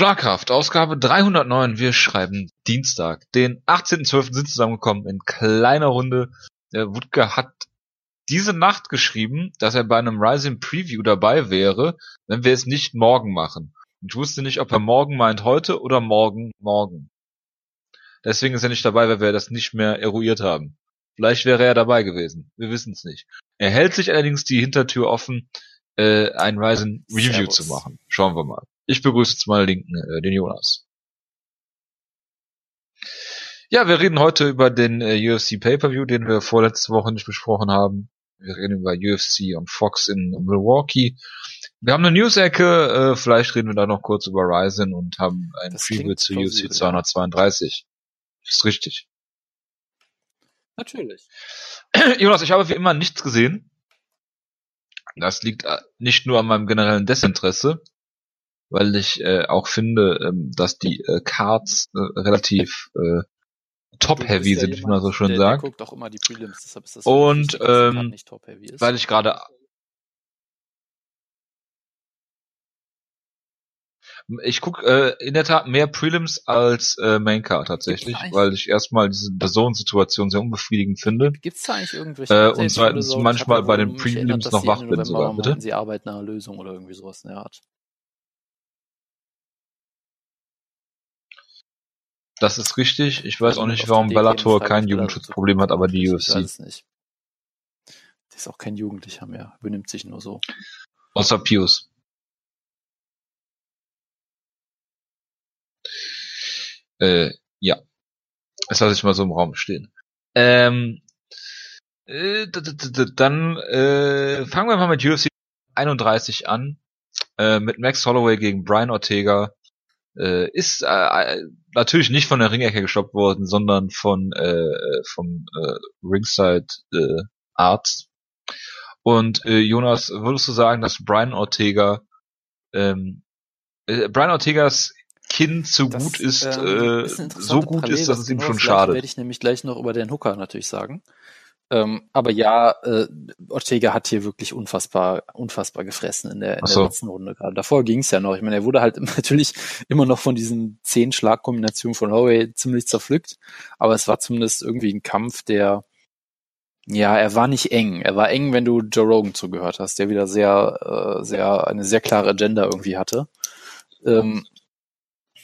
Schlagkraft, Ausgabe 309. Wir schreiben Dienstag, den 18.12. sind zusammengekommen in kleiner Runde. Der Wutke hat diese Nacht geschrieben, dass er bei einem Rising Preview dabei wäre, wenn wir es nicht morgen machen. Und ich wusste nicht, ob er morgen meint heute oder morgen morgen. Deswegen ist er nicht dabei, weil wir das nicht mehr eruiert haben. Vielleicht wäre er dabei gewesen. Wir wissen es nicht. Er hält sich allerdings die Hintertür offen, äh, ein Ryzen Review Servus. zu machen. Schauen wir mal. Ich begrüße jetzt mal linken, äh, den Jonas. Ja, wir reden heute über den äh, UFC Pay-Per-View, den wir vorletzte Woche nicht besprochen haben. Wir reden über UFC und Fox in Milwaukee. Wir haben eine News-Ecke, äh, vielleicht reden wir da noch kurz über Ryzen und haben ein Das Preview zu UFC ja. 232. Ist richtig. Natürlich. Jonas, ich habe wie immer nichts gesehen. Das liegt äh, nicht nur an meinem generellen Desinteresse, weil ich äh, auch finde, ähm, dass die äh, Cards äh, relativ äh, top-heavy sind, wie man so schön der, sagt. Der guckt auch immer die Prelims, deshalb ist das Und, wichtig, ähm, ist. weil ich gerade ich guck äh, in der Tat mehr Prelims als äh, Maincard tatsächlich, weil ich erstmal diese Personensituation sehr unbefriedigend finde. Gibt's da eigentlich irgendwelche Äh, und zweitens so? manchmal bei den erinnert, Prelims dass noch wach bin sogar, bitte? Sie arbeiten an einer Lösung oder irgendwie sowas in der Art. Das ist richtig. Ich weiß auch nicht, die warum Bellator kein Jugendschutzproblem hat, aber die Ich UFC. weiß es nicht. Der ist auch kein Jugendlicher mehr. Benimmt sich nur so. Außer Pius. Äh, ja. Das lasse ich mal so im Raum stehen. Ähm, äh, dann äh, fangen wir mal mit UFC 31 an. Äh, mit Max Holloway gegen Brian Ortega. Äh, ist äh, natürlich nicht von der Ringecke gestoppt worden, sondern von äh, vom äh, Ringside äh, Arzt. Und äh, Jonas, würdest du sagen, dass Brian Ortega ähm, äh, Brian Ortegas Kinn so Das, gut ist, ähm, äh, ist so gut Parallele, ist, dass es ihm genau schon schadet. werde ich nämlich gleich noch über den Hooker natürlich sagen. Ähm, aber ja, äh, Ortega hat hier wirklich unfassbar, unfassbar gefressen in der, in so. der letzten Runde gerade. Davor ging es ja noch. Ich meine, er wurde halt natürlich immer noch von diesen zehn Schlagkombinationen von Holloway ziemlich zerpflückt. Aber es war zumindest irgendwie ein Kampf, der, ja, er war nicht eng. Er war eng, wenn du Joe Rogan zugehört hast, der wieder sehr, äh, sehr, eine sehr klare Agenda irgendwie hatte. Ähm,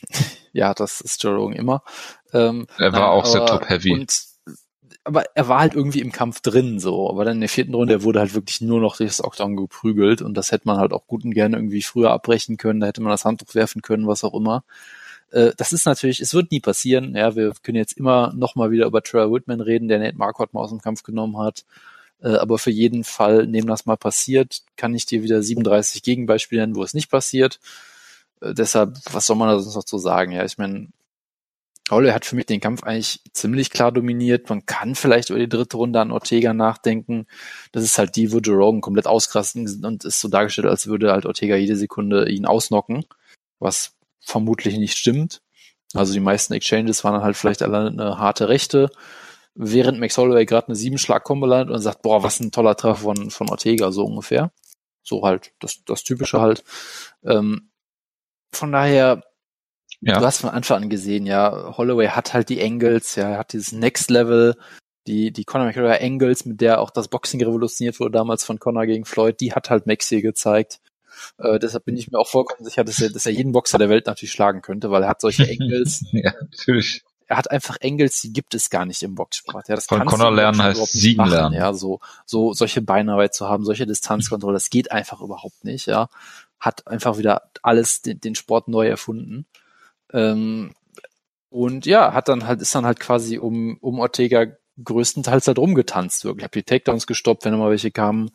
ja, das ist Joe Rogan immer. Ähm, Er war nein, auch sehr top-heavy. und- Aber er war halt irgendwie im Kampf drin, so. Aber dann in der vierten Runde, er wurde halt wirklich nur noch durch das Octagon geprügelt und das hätte man halt auch gut und gerne irgendwie früher abbrechen können. Da hätte man das Handtuch werfen können, was auch immer. Äh, Das ist natürlich, es wird nie passieren. Ja, wir können jetzt immer noch mal wieder über Trevor Whitman reden, der Nate Marquardt mal aus dem Kampf genommen hat. Äh, Aber für jeden Fall, neben das mal passiert, kann ich dir wieder 37 Gegenbeispiele nennen, wo es nicht passiert. Äh, deshalb, was soll man da sonst noch zu sagen? Ja, ich meine, Holloway hat für mich den Kampf eigentlich ziemlich klar dominiert. Man kann vielleicht über die dritte Runde an Ortega nachdenken. Das ist halt die, wo Joe Rogan komplett auskrasten und ist so dargestellt, als würde halt Ortega jede Sekunde ihn ausnocken, was vermutlich nicht stimmt. Also die meisten Exchanges waren dann halt vielleicht alle eine harte Rechte, während Max Holloway gerade eine Siebenschlag-Kombo landet und sagt, boah, was ein toller Treffer von, von Ortega, so ungefähr. So halt, das, das Typische halt. Ähm, von daher, Ja. Du hast von Anfang an gesehen, ja, Holloway hat halt die Angles, ja, er hat dieses Next Level, die, die Conor McGregor Angles, mit der auch das Boxing revolutioniert wurde damals von Conor gegen Floyd, die hat halt Max hier gezeigt. Äh, deshalb bin ich mir auch vollkommen sicher, dass er, dass er jeden Boxer der Welt natürlich schlagen könnte, weil er hat solche Angles, ja, natürlich. er hat einfach Angles, die gibt es gar nicht im Boxsport. Ja, das Von im lernen heißt siegen machen, lernen. Ja, so, so solche Beinarbeit zu haben, solche Distanzkontrolle, das geht einfach überhaupt nicht. Ja, hat einfach wieder alles den, den Sport neu erfunden. Ähm, und ja, hat dann halt, ist dann halt quasi um, um Ortega größtenteils halt rumgetanzt, wirklich. Hat die Takedowns gestoppt, wenn immer welche kamen,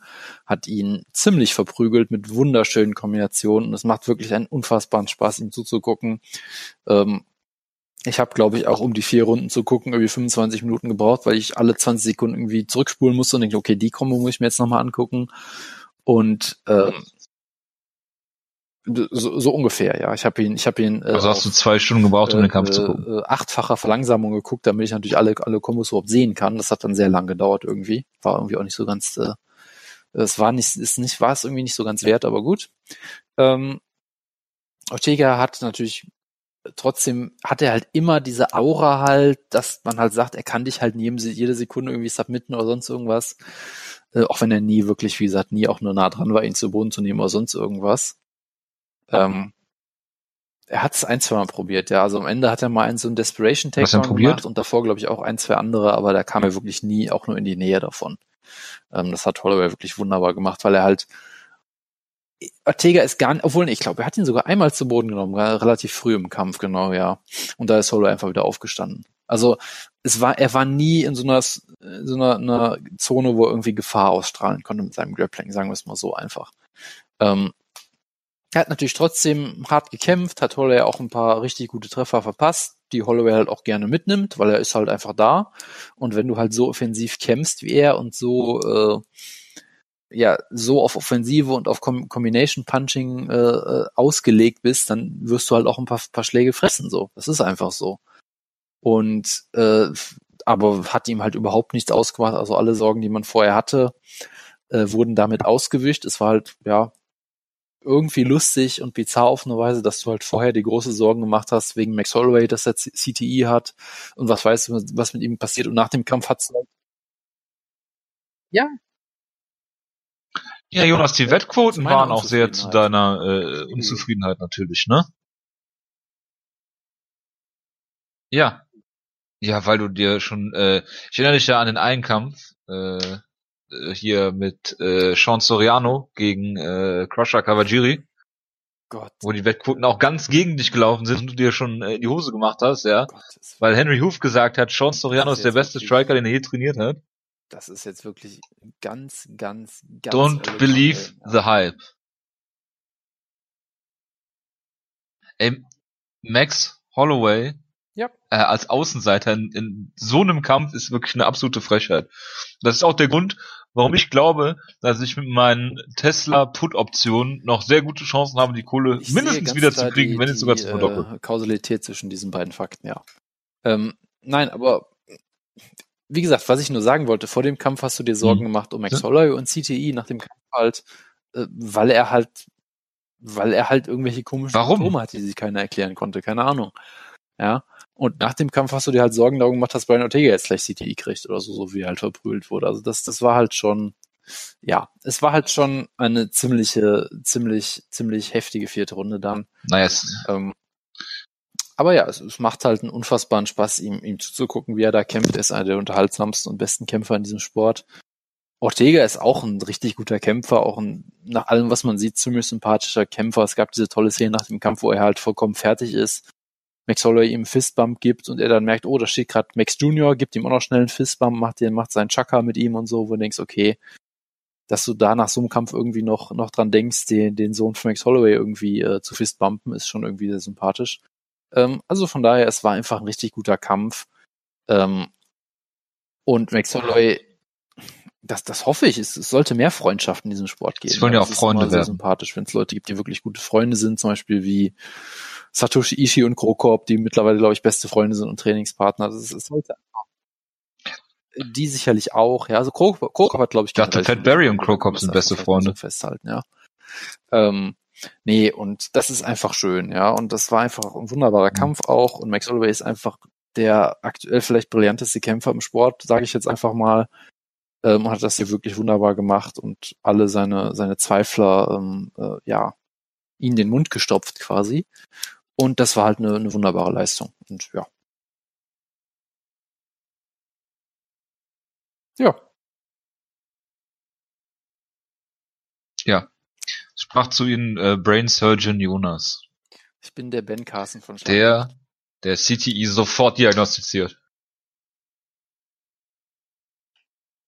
hat ihn ziemlich verprügelt mit wunderschönen Kombinationen. Und es macht wirklich einen unfassbaren Spaß, ihm zuzugucken. Ähm, ich habe, glaube ich, auch um die vier Runden zu gucken, irgendwie 25 Minuten gebraucht, weil ich alle 20 Sekunden irgendwie zurückspulen musste und denke, okay, die Kombo muss ich mir jetzt nochmal angucken. Und ähm, so, so ungefähr, ja. Ich habe ihn, ich habe ihn äh, Also hast du zwei Stunden gebraucht, um äh, den Kampf zu gucken. äh, achtfacher Verlangsamung geguckt, damit ich natürlich alle, alle Kombos überhaupt sehen kann. Das hat dann sehr lang gedauert irgendwie. War irgendwie auch nicht so ganz, äh, es war nicht, ist nicht, war es irgendwie nicht so ganz wert, aber gut. Ähm, Ortega hat natürlich trotzdem hat er halt immer diese Aura halt, dass man halt sagt, er kann dich halt neben jede Sekunde irgendwie submitten oder sonst irgendwas. Äh, auch wenn er nie wirklich, wie gesagt, nie auch nur nah dran war, ihn zu Boden zu nehmen oder sonst irgendwas. Ähm, er hat es ein, zwei Mal probiert, ja. Also am Ende hat er mal einen so einen Desperation Takedown gemacht und davor, glaube ich, auch ein, zwei andere, aber da kam er wirklich nie auch nur in die Nähe davon. Ähm, das hat Holloway wirklich wunderbar gemacht, weil er halt Ortega ist gar nicht, obwohl, ich glaube, er hat ihn sogar einmal zu Boden genommen, relativ früh im Kampf, genau, ja. Und da ist Holloway einfach wieder aufgestanden. Also, es war, er war nie in so einer, so einer, einer Zone, wo er irgendwie Gefahr ausstrahlen konnte mit seinem Grappling, sagen wir es mal so einfach. Ähm, er hat natürlich trotzdem hart gekämpft, hat Holloway auch ein paar richtig gute Treffer verpasst, die Holloway halt auch gerne mitnimmt, weil er ist halt einfach da. Und wenn du halt so offensiv kämpfst wie er und so, äh, ja, so auf Offensive und auf Com Combination Punching äh, äh, ausgelegt bist, dann wirst du halt auch ein paar, paar Schläge fressen, so. Das ist einfach so. Und äh, aber hat ihm halt überhaupt nichts ausgemacht. Also alle Sorgen, die man vorher hatte, äh, wurden damit ausgewischt. Es war halt, ja, irgendwie lustig und bizarr auf eine Weise, dass du halt vorher die große Sorgen gemacht hast wegen Max Holloway, dass er CTI hat und was weißt du, was mit ihm passiert und nach dem Kampf hat's halt ja. Ja, Jonas, die Wettquoten waren auch sehr zu deiner äh, mhm. Unzufriedenheit natürlich, ne? Ja. Ja, weil du dir schon, äh, ich erinnere dich ja an den Einkampf, äh, hier mit äh, Sean Soriano gegen äh, Crusher Kawajiri. Gott. Wo die Wettquoten auch ganz gegen dich gelaufen sind und du dir schon äh, in die Hose gemacht hast, ja. Gottes Weil Henry Hoof gesagt hat, Sean Soriano ist der beste Striker, den er je trainiert hat. Das ist jetzt wirklich ganz, ganz, ganz. Don't believe the hype. Ey, Max Holloway ja. äh, als Außenseiter in, in so einem Kampf ist wirklich eine absolute Frechheit. Das ist auch der Grund, warum ich glaube, dass ich mit meinen Tesla Put Optionen noch sehr gute Chancen habe, die Kohle ich mindestens wieder zu kriegen, die, wenn nicht sogar zu verdoppeln. Äh, Kausalität zwischen diesen beiden Fakten, ja. Ähm, nein, aber wie gesagt, was ich nur sagen wollte, vor dem Kampf hast du dir Sorgen hm. gemacht um Max. Holloway und CTI nach dem Kampf halt, äh, weil er halt, weil er halt irgendwelche komischen Warum? Symptome hat, die sich keiner erklären konnte, keine Ahnung. Ja. Und nach dem Kampf hast du dir halt Sorgen darum gemacht, dass Brian Ortega jetzt gleich CTI kriegt oder so, so wie er halt verprügelt wurde. Also das, das war halt schon, ja, es war halt schon eine ziemliche, ziemlich, ziemlich heftige vierte Runde dann. Nice. Ähm, aber ja, es, es, macht halt einen unfassbaren Spaß, ihm, ihm zuzugucken, wie er da kämpft. Er ist einer der unterhaltsamsten und besten Kämpfer in diesem Sport. Ortega ist auch ein richtig guter Kämpfer, auch ein, nach allem, was man sieht, ziemlich sympathischer Kämpfer. Es gab diese tolle Szene nach dem Kampf, wo er halt vollkommen fertig ist Max Holloway ihm Fistbump gibt und er dann merkt, oh, da steht gerade Max Junior, gibt ihm auch noch schnell einen Fistbump, macht den, macht seinen Chaka mit ihm und so, wo du denkst, okay, dass du da nach so einem Kampf irgendwie noch, noch dran denkst, den, den Sohn von Max Holloway irgendwie äh, zu fistbumpen, ist schon irgendwie sehr sympathisch. Ähm, also von daher, es war einfach ein richtig guter Kampf. Ähm, und Max Holloway, das, das hoffe ich, es, es sollte mehr Freundschaft in diesem Sport geben. Sie wollen ja auch Freunde werden. sehr sympathisch, wenn es Leute gibt, die wirklich gute Freunde sind, zum Beispiel wie Satoshi Ishii und Krokop, die mittlerweile, glaube ich, beste Freunde sind und Trainingspartner. Das ist, das sollte die sicherlich auch, ja. Also Krokop, Krokop hat, glaube ich, dachte, Fat Barry und Krokop sind beste Freunde. Festhalten, ja. Ähm, nee, und das ist einfach schön, ja. Und das war einfach ein wunderbarer mhm. Kampf auch. Und Max Holloway ist einfach der aktuell vielleicht brillanteste Kämpfer im Sport, sage ich jetzt einfach mal. Ähm, hat das hier wirklich wunderbar gemacht und alle seine seine Zweifler ähm, äh, ja ihn den Mund gestopft quasi und das war halt eine, eine wunderbare Leistung. Und ja. Ja. Ja. Sprach zu Ihnen äh, Brain Surgeon Jonas. Ich bin der Ben Carson von Schalke. Der, der CTI sofort diagnostiziert.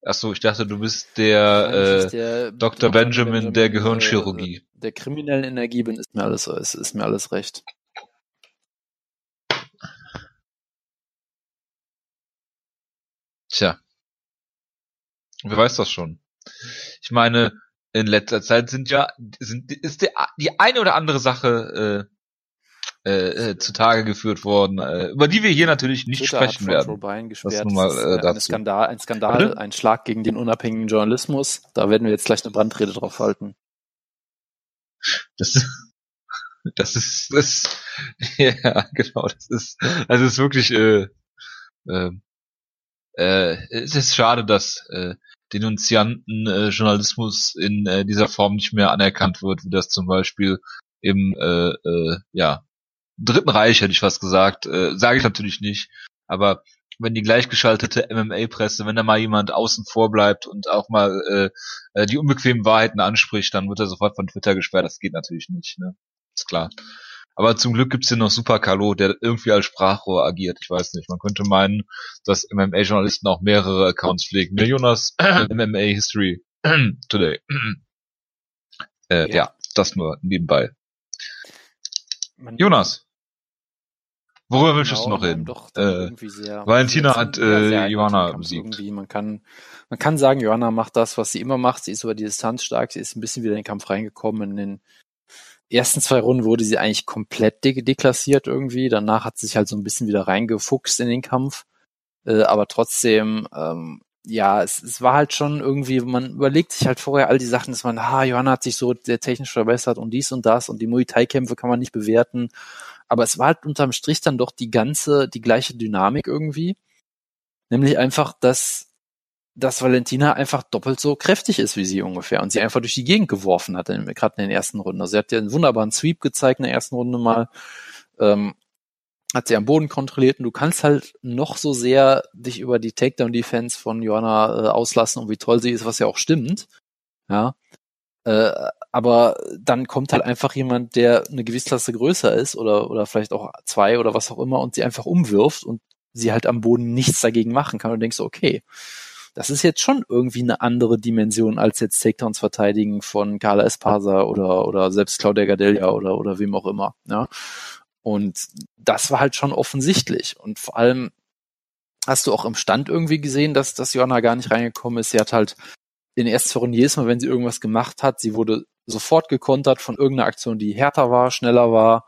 Achso, ich dachte, du bist der, äh, der Dr. Benjamin, Benjamin der Gehirnchirurgie. Der, der kriminellen Energie bin, ist mir alles, ist, ist mir alles recht. Tja. Wer weiß das schon? Ich meine, in letzter Zeit sind ja, sind, ist die, die eine oder andere Sache äh, äh, zutage geführt worden, äh, über die wir hier natürlich nicht Twitter sprechen werden. Das nun mal, äh, dazu. Ein Skandal, ein Skandal, Bitte? ein Schlag gegen den unabhängigen Journalismus. Da werden wir jetzt gleich eine Brandrede drauf halten. Das, Das ist, das, ja, genau, das ist, also es ist wirklich, äh, äh, äh, es ist schade, dass äh, Denunzianten äh, Journalismus in äh, dieser Form nicht mehr anerkannt wird, wie das zum Beispiel im äh, äh, ja Dritten Reich hätte ich was gesagt, äh, sage ich natürlich nicht, aber wenn die gleichgeschaltete MMA-Presse, wenn da mal jemand außen vor bleibt und auch mal äh, äh, die unbequemen Wahrheiten anspricht, dann wird er sofort von Twitter gesperrt. Das geht natürlich nicht, ne? Ist klar. Aber zum Glück gibt's hier noch Super Carlo, der irgendwie als Sprachrohr agiert. Ich weiß nicht. Man könnte meinen, dass MMA-Journalisten auch mehrere Accounts pflegen. Ne, Jonas? MMA History Today. äh, ja. ja, das nur nebenbei. Jonas. Worüber willst genau, du noch reden? Doch äh, Valentina hat äh, Johanna besiegt. Man kann, man kann sagen, Johanna macht das, was sie immer macht. Sie ist über die Distanz stark. Sie ist ein bisschen wieder in den Kampf reingekommen. In den ersten zwei Runden wurde sie eigentlich komplett de deklassiert irgendwie. Danach hat sie sich halt so ein bisschen wieder reingefuchst in den Kampf. Äh, aber trotzdem, ähm, ja, es, es war halt schon irgendwie, man überlegt sich halt vorher all die Sachen, dass man, ha, Johanna hat sich so sehr technisch verbessert und dies und das und die Muay Thai-Kämpfe kann man nicht bewerten. Aber es war halt unterm Strich dann doch die ganze, die gleiche Dynamik irgendwie. Nämlich einfach, dass, dass Valentina einfach doppelt so kräftig ist wie sie ungefähr und sie einfach durch die Gegend geworfen hat, gerade in den ersten Runden. Also sie hat ja einen wunderbaren Sweep gezeigt in der ersten Runde mal. Ähm, hat sie am Boden kontrolliert und du kannst halt noch so sehr dich über die Takedown-Defense von Joanna äh, auslassen und wie toll sie ist, was ja auch stimmt. Ja. Äh, aber dann kommt halt einfach jemand, der eine Gewichtsklasse größer ist oder, oder vielleicht auch zwei oder was auch immer und sie einfach umwirft und sie halt am Boden nichts dagegen machen kann und denkst okay, das ist jetzt schon irgendwie eine andere Dimension als jetzt Takedowns verteidigen von Carla Espasa oder, oder selbst Claudia Gadelia oder, oder wem auch immer, ja. Und das war halt schon offensichtlich. Und vor allem hast du auch im Stand irgendwie gesehen, dass, dass Johanna gar nicht reingekommen ist. Sie hat halt in ersten Runden jedes Mal, wenn sie irgendwas gemacht hat, sie wurde sofort gekontert von irgendeiner Aktion, die härter war, schneller war,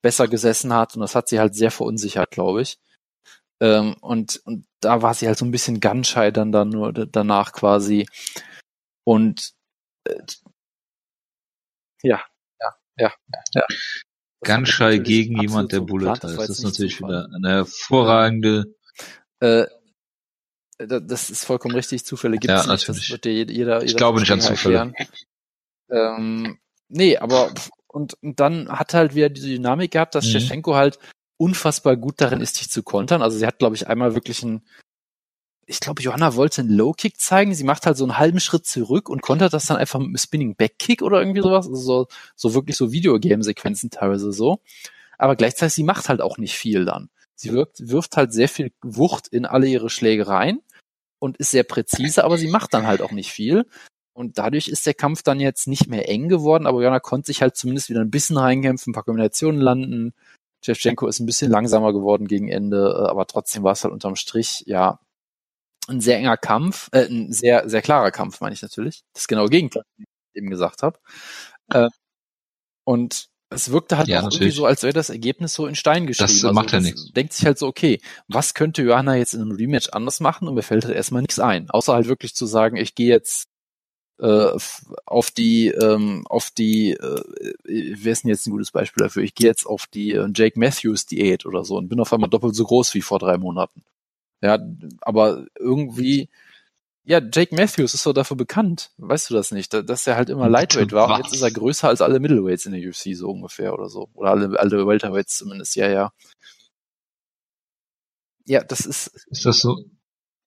besser gesessen hat. Und das hat sie halt sehr verunsichert, glaube ich. Ähm, und, und da war sie halt so ein bisschen gunschei dann, dann nur danach quasi. Und äh, ja, ja, ja, ja. Gunshire gegen jemand, der Bullet heißt. Das, ist natürlich wieder eine hervorragende. Äh, das ist vollkommen richtig. Zufälle gibt es ja, nicht. Natürlich. Das wird dir jeder, jeder ich glaube nicht an Zufälle. Ähm, nee, aber und, und dann hat halt wieder diese Dynamik gehabt, dass mhm. halt unfassbar gut darin ist, dich zu kontern. Also sie hat, glaube ich, einmal wirklich ein ich glaube, Johanna wollte einen Low-Kick zeigen. Sie macht halt so einen halben Schritt zurück und kontert das dann einfach mit einem Spinning Back-Kick oder irgendwie sowas. Also so, so wirklich so Videogame-Sequenzen teilweise so. Aber gleichzeitig, sie macht halt auch nicht viel dann. Sie wirkt, wirft halt sehr viel Wucht in alle ihre Schläge rein und ist sehr präzise, aber sie macht dann halt auch nicht viel. Und dadurch ist der Kampf dann jetzt nicht mehr eng geworden, aber Johanna konnte sich halt zumindest wieder ein bisschen reinkämpfen, ein paar Kombinationen landen. Shevchenko ist ein bisschen langsamer geworden gegen Ende, äh, aber trotzdem war es halt unterm Strich, ja, ein sehr enger Kampf, äh, ein sehr, sehr klarer Kampf, meine ich natürlich. Das genaue Gegenteil, wie ich eben gesagt habe. Äh, und es wirkte halt ja, auch natürlich. irgendwie so, als wäre das Ergebnis so in Stein geschrieben. Das also, macht ja nichts. Denkt sich halt so, okay, was könnte Johanna jetzt in einem Rematch anders machen? Und mir fällt halt erstmal nichts ein. Außer halt wirklich zu sagen, ich gehe jetzt äh, auf die, ähm, auf die, äh, wer ist denn jetzt ein gutes Beispiel dafür? Ich gehe jetzt auf die äh, Jake Matthews Diät oder so und bin auf einmal doppelt so groß wie vor drei Monaten. Ja, aber irgendwie, ja, Jake Matthews ist so dafür bekannt, weißt du das nicht, dass er halt immer Lightweight war und jetzt ist er größer als alle Middleweights in der UFC so ungefähr oder so. Oder alle, alle Welterweights zumindest, ja, ja. Ja, das ist. Ist das so?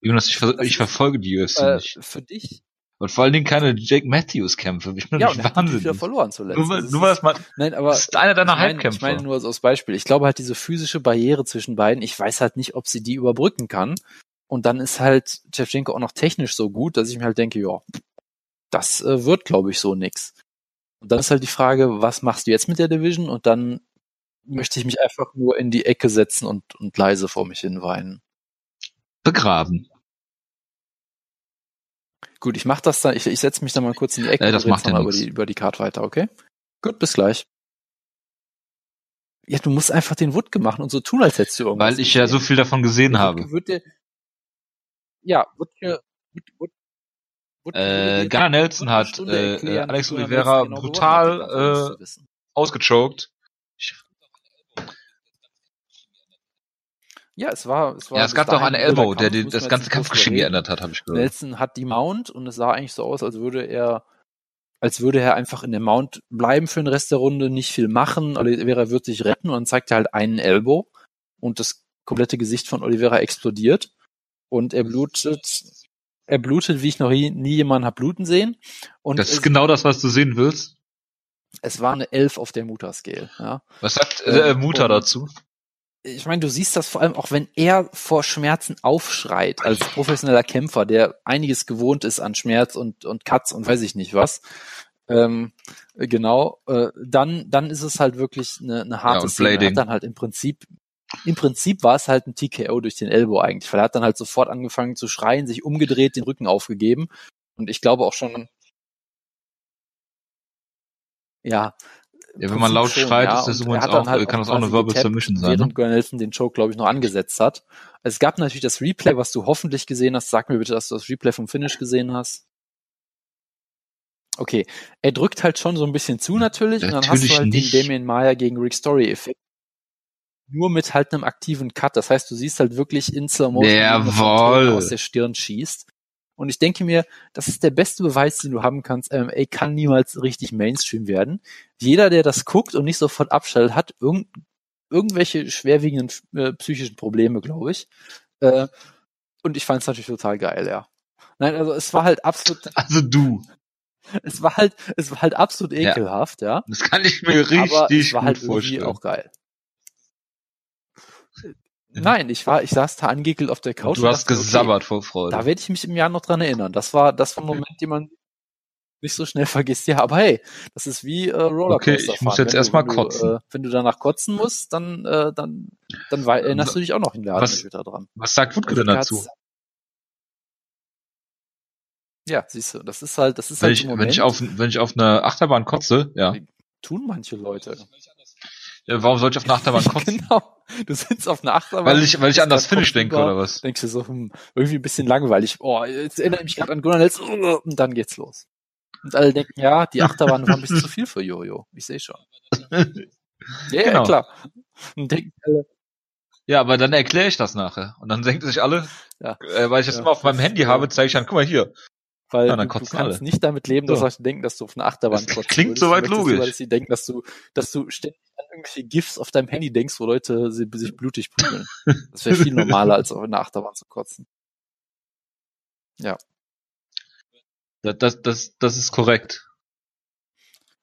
Jonas, ich, ver ich verfolge die UFC äh, nicht. Für dich und vor allen Dingen keine Jake Matthews Kämpfe. Ich bin ja, nicht wahnsinnig. wieder verloren zuletzt. Nur, nur weil es mal, nein, aber das ist einer deiner ich Halbkämpfe. Ich meine nur als Beispiel. Ich glaube halt diese physische Barriere zwischen beiden, ich weiß halt nicht, ob sie die überbrücken kann. Und dann ist halt Shevchenko auch noch technisch so gut, dass ich mir halt denke, ja, das äh, wird, glaube ich, so nix. Und dann ist halt die Frage, was machst du jetzt mit der Division? Und dann möchte ich mich einfach nur in die Ecke setzen und, und leise vor mich hin weinen. Begraben. Gut, ich mach das dann, ich, ich setze mich dann mal kurz in die Ecke äh, das und macht ja über die, über die Card weiter, okay? Gut, bis gleich. Ja, du musst einfach den Wutke machen und so tun, als hättest du irgendwas. Weil ich ja so viel davon gesehen der habe. Würde, ja, Wutke, Wutke, Wutke äh, Gunnar Nelson hat äh, Alex Oliveira genau brutal äh, ausgechoked Ja, es war, es war. Ja, es gab doch einen Elbow, der den, das ganze Kampfgeschehen geändert hat, habe ich gehört. Nelson hat die Mount und es sah eigentlich so aus, als würde er, als würde er einfach in der Mount bleiben für den Rest der Runde, nicht viel machen. Oliveira wird sich retten und dann zeigt er halt einen Elbow und das komplette Gesicht von Oliveira explodiert und er blutet, er blutet, wie ich noch nie, nie jemanden hab bluten sehen. Und Das ist genau das, was du sehen willst. es war eine Elf auf der Mutter-Scale. Ja. Was sagt äh, Ähm, Mutter und- dazu? Ich meine, du siehst das vor allem auch, wenn er vor Schmerzen aufschreit, als professioneller Kämpfer, der einiges gewohnt ist an Schmerz und, und Cuts und weiß ich nicht was. Ähm, genau, äh, dann, dann ist es halt wirklich eine, eine harte und Szene. Er hat dann halt im Prinzip, im Prinzip war es halt ein TKO durch den Elbow eigentlich, weil er hat dann halt sofort angefangen zu schreien, sich umgedreht, den Rücken aufgegeben. Und ich glaube auch schon, ja. Ja, wenn man laut schon, schreit, ja. ist das übrigens auch, halt kann das auch eine Verbal getappt, Submission sein. Ne? Während Glenn Nelson den Choke, glaube ich, noch angesetzt hat. Es gab natürlich das Replay, was du hoffentlich gesehen hast. Sag mir bitte, dass du das Replay vom Finish gesehen hast. Okay, er drückt halt schon so ein bisschen zu natürlich, und dann hast Natürlich du halt nicht. den Damien Maya gegen Rick Story Effekt. Nur mit halt einem aktiven Cut. Das heißt, du siehst halt wirklich in Slow Motion, aus der Stirn schießt. Und ich denke mir, das ist der beste Beweis, den du haben kannst. MMA kann niemals richtig Mainstream werden. Jeder, der das guckt und nicht sofort abschaltet, hat irgend, irgendwelche schwerwiegenden äh, psychischen Probleme, glaube ich. Äh, und ich fand es natürlich total geil, ja. Nein, also es war halt absolut, Also du. es war halt, es war halt absolut Ja. ekelhaft, ja. Das kann ich mir richtig aber es war halt vorstellen. auch geil. Nein, ich war, ich saß da angeekelt auf der Couch. du hast dachte, okay, gesabbert vor Freude. Da werde ich mich im Jahr noch dran erinnern. Das war, das war ein Moment, den man nicht so schnell vergisst. Ja, aber hey, das ist wie äh, Rollercoaster Okay, ich muss jetzt Wenn erst du- mal wenn du, kotzen. Äh, wenn du danach kotzen musst, dann, äh, dann, dann wei- erinnerst du dich auch noch in der Was- später dran. Was sagt Wutke denn Also, dazu? Ja, siehst du, das ist halt, das ist Wenn halt ich, im wenn Moment, ich auf, wenn ich auf eine Achterbahn kotze, ja. tun manche Leute. Ja warum soll ich auf eine Achterbahn kotzen? genau. Du sitzt auf einer Achterbahn. Weil ich, weil ich an das Finish denke, oder was? Denkst du so, hm, irgendwie ein bisschen langweilig. Oh, jetzt erinnere ich mich gerade an Gunnar Nelson. Und dann geht's los. Und alle denken, ja, die Achterbahn war ein bisschen zu viel für Jojo. Ich sehe schon. Ja, ja, Genau. klar. Und denken alle, Ja, aber dann erkläre ich das nachher. Und dann denken sich alle, Ja. äh, weil ich das Ja, immer auf meinem Handy äh, habe, zeige ich dann, guck mal hier. weil Ja, du, du kannst alle. nicht damit leben, dass So. Leute denken, dass du auf eine Achterbahn Das kotzen klingt soweit logisch. Dass sie denken, dass du, dass du ständig an irgendwelche GIFs auf deinem Handy denkst, wo Leute sich blutig prügeln. Das wäre viel normaler, als auf eine Achterbahn zu kotzen. Das, das, das, das ist korrekt.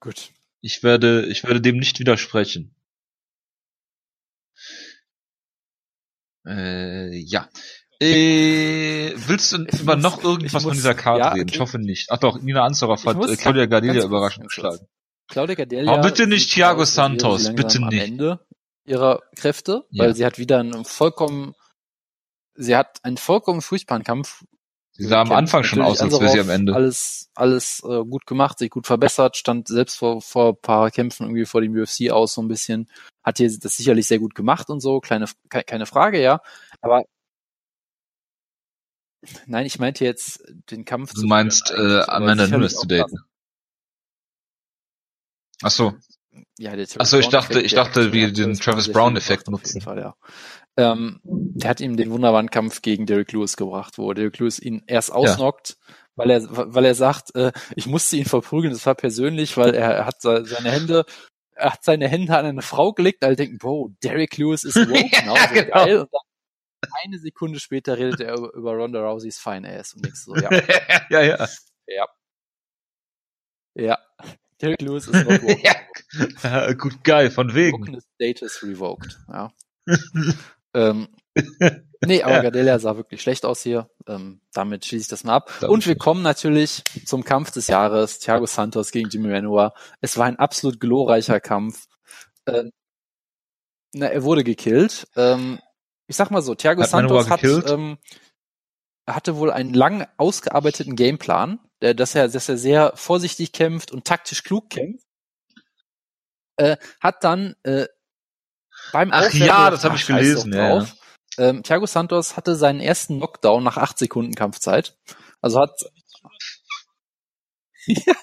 Gut. Ich werde, ich werde dem nicht widersprechen. Äh, ja. Äh, willst du über muss- noch irgendwas ich von muss- dieser Karte ja, reden? okay. Ich hoffe nicht. Ach doch, Nina Ansaroff Ich hat muss- äh, Claudia kurz, überraschend geschlagen. Claudia Gadelia. Aber bitte nicht Thiago Santos, bitte am nicht. Ende ihrer Kräfte, weil Ja. sie hat wieder einen vollkommen, sie hat einen vollkommen furchtbaren Kampf. Sie sah am. Anfang schon aus, als wäre sie am Ende. Alles, alles äh, gut gemacht, sich gut verbessert, stand selbst vor, vor ein paar Kämpfen irgendwie vor dem UFC aus so ein bisschen, hat hier das sicherlich sehr gut gemacht und so, kleine, ke- keine Frage, ja. Aber nein, ich meinte jetzt den Kampf. Du meinst äh, Amanda Nunes zu daten. Ach so. Ja, der Ach so, ich dachte- ich dachte, wir den Travis Brown Effekt gebracht, auf jeden nutzen. Fall, ja. Ähm, der hat ihm den wunderbaren Kampf gegen Derek Lewis gebracht, wo Derek Lewis ihn erst ausnockt, weil er, weil er sagt, äh, ich musste ihn verprügeln, das war persönlich, weil er, er hat se- seine Hände, er hat seine Hände an eine Frau gelegt, alle denken, wow, Derek Lewis ist woke, genau, so genau. geil. Und dann eine Sekunde später redet er über, Ronda Rouseys Fine Ass und denkst so, ja, ja, ja. ja, Derek Lewis ist not ja. Gut, geil, von wegen. Wokeness Status revoked. Ja. ähm, nee, aber Ja. Gadelia sah wirklich schlecht aus hier. Ähm, damit schließe ich das mal ab. Damit Und wir kommen natürlich zum Kampf des Jahres. Thiago Santos gegen Jimmy Manuwa. Es war ein absolut glorreicher Kampf. Ähm, na, er wurde gekillt. Ähm, ich sag mal so, Thiago Hat Santos hat, ähm, er hatte wohl einen lang ausgearbeiteten Gameplan, dass er, dass er sehr vorsichtig kämpft und taktisch klug kämpft. Äh, hat dann äh, beim Ach Aufwärmen ja, das hab "Ah, ich gelesen, ja, drauf." Ähm, Thiago Santos hatte seinen ersten Knockdown nach acht Sekunden Kampfzeit. Also hat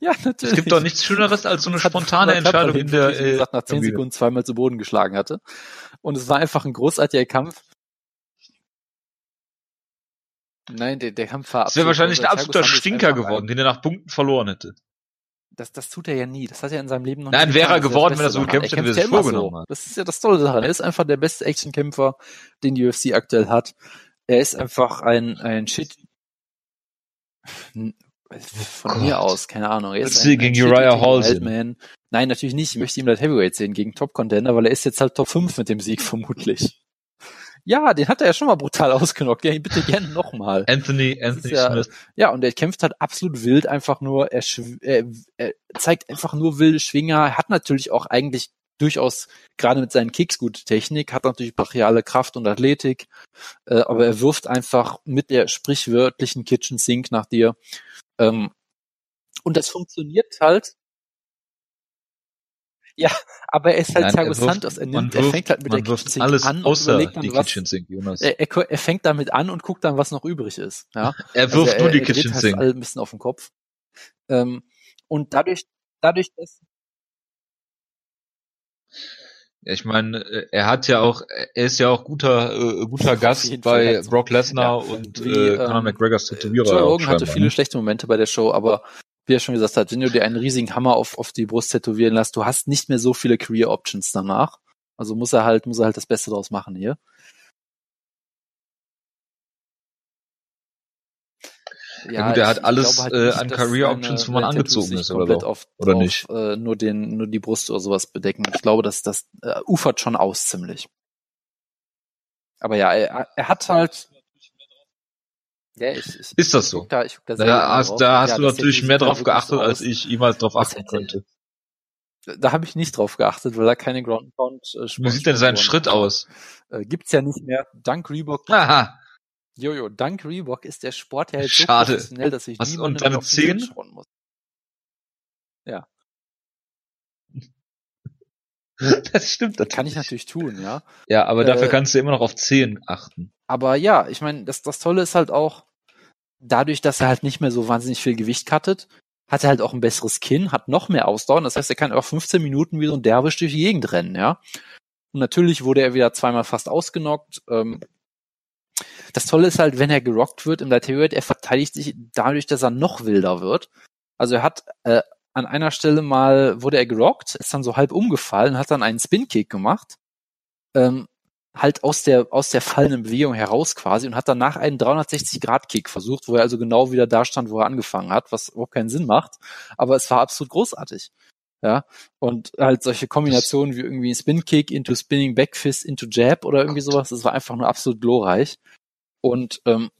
Ja, natürlich. Es gibt doch nichts Schöneres als so eine spontane hat Entscheidung in der. gesagt, nach zehn. Sekunden zweimal zu Boden geschlagen hatte. Und es war einfach ein großartiger Kampf. Nein, der, der Kampf war Es wäre wahrscheinlich ein absoluter Stinker geworden, den er nach Punkten verloren hätte. Das, das tut er ja nie. Das hat er in seinem Leben noch Nein, nie wäre er. Das geworden, das wenn er so gekämpft hätte, wie er sich vorgenommen so. hat. Das ist ja das Tolle daran. Er ist einfach der beste Actionkämpfer, den die UFC aktuell hat. Er ist einfach ein, ein Shit. Von Gott. mir aus, keine Ahnung. Er ist ein, gegen ein Uriah Hall. Nein, natürlich nicht. Ich möchte ihm Light Heavyweight sehen gegen Top Contender, weil er ist jetzt halt Top 5 mit dem Sieg vermutlich. Ja, den hat er ja schon mal brutal ausgenockt. Ja, bitte gerne nochmal. Anthony, Anthony ja- Smith. Ja, und er kämpft halt absolut wild einfach nur. Er, er, er zeigt einfach nur wilde Schwinger. Er hat natürlich auch eigentlich durchaus gerade mit seinen Kicks gute Technik, hat natürlich brachiale Kraft und Athletik, äh, aber er wirft einfach mit der sprichwörtlichen Kitchen Sink nach dir. Ähm, und das funktioniert halt. Ja, aber er ist halt Thiago er Santos. Er, nimmt, er wirft- fängt halt mit der Kitchen Sink alles an und außer überlegt dann, die was, Kitchen Sink, Jonas. er, er, er fängt damit an und guckt dann, was noch übrig ist. Ja. Er wirft Also nur die er Kitchen halt Sink. alle ein bisschen auf den Kopf. Ähm, und dadurch, dadurch, dass Ja, ich meine, äh, er hat ja auch, er ist ja auch guter, äh, guter Gast bei so. Brock Lesnar Ja, und wie, äh, Conor ähm, McGregors Tätowierer. Joe Rogan hatte scheinbar, viele ne? schlechte Momente bei der Show, aber wie er schon gesagt hat, wenn du dir einen riesigen Hammer auf, auf die Brust tätowieren lässt, du hast nicht mehr so viele Career Options danach. Also muss er halt, muss er halt das Beste draus machen hier. Ja, gut, er hat alles, glaube äh, an Career Options, wo man angezogen ist, oder komplett doch? auf, Oder auf, nicht? Äh, nur den, nur die Brust oder sowas bedecken. Ich glaube, dass das äh, ufert schon aus ziemlich. Aber ja, er, er hat halt. Ja, ich, ich, Ist das so? da, ich da Da hast, da hast Ja, du das natürlich mehr drauf geachtet, so als ich jemals drauf Das achten könnte. Da habe ich nicht drauf geachtet, weil da keine Ground Pound äh, Wie sieht denn sein Schritt aus? Äh, gibt's ja nicht mehr. Dank Reebok. Aha, Jojo, dank Reebok ist der Sport ja jetzt Schade. so professionell, dass ich Was, niemandem und deine mehr auf den Grund Zehen? schauen muss. das stimmt Kann ich natürlich tun, ja. Ja, aber dafür Äh, kannst du immer noch auf 10 achten. Aber ja, ich meine, das, das Tolle ist halt auch, dadurch, dass er halt nicht mehr so wahnsinnig viel Gewicht cuttet, hat er halt auch ein besseres Kinn, hat noch mehr Ausdauer. Das heißt, er kann auch 15 Minuten wie so ein Derwisch durch die Gegend rennen, ja. Und natürlich wurde er wieder zweimal fast ausgenockt. Ähm, das Tolle ist halt, wenn er gerockt wird im Light Heavyweight, er verteidigt sich dadurch, dass er noch wilder wird. Also er hat äh, an einer Stelle mal wurde er gerockt, ist dann so halb umgefallen, hat dann einen Spin-Kick gemacht. Ähm, halt aus der, aus der fallenden Bewegung heraus quasi und hat danach einen 360-Grad-Kick versucht, wo er also genau wieder da stand, wo er angefangen hat, was überhaupt keinen Sinn macht. Aber es war absolut großartig. Ja, und halt solche Kombinationen wie irgendwie Spin-Kick into Spinning Backfist into Jab oder irgendwie sowas, das war einfach nur absolut glorreich. Und ähm,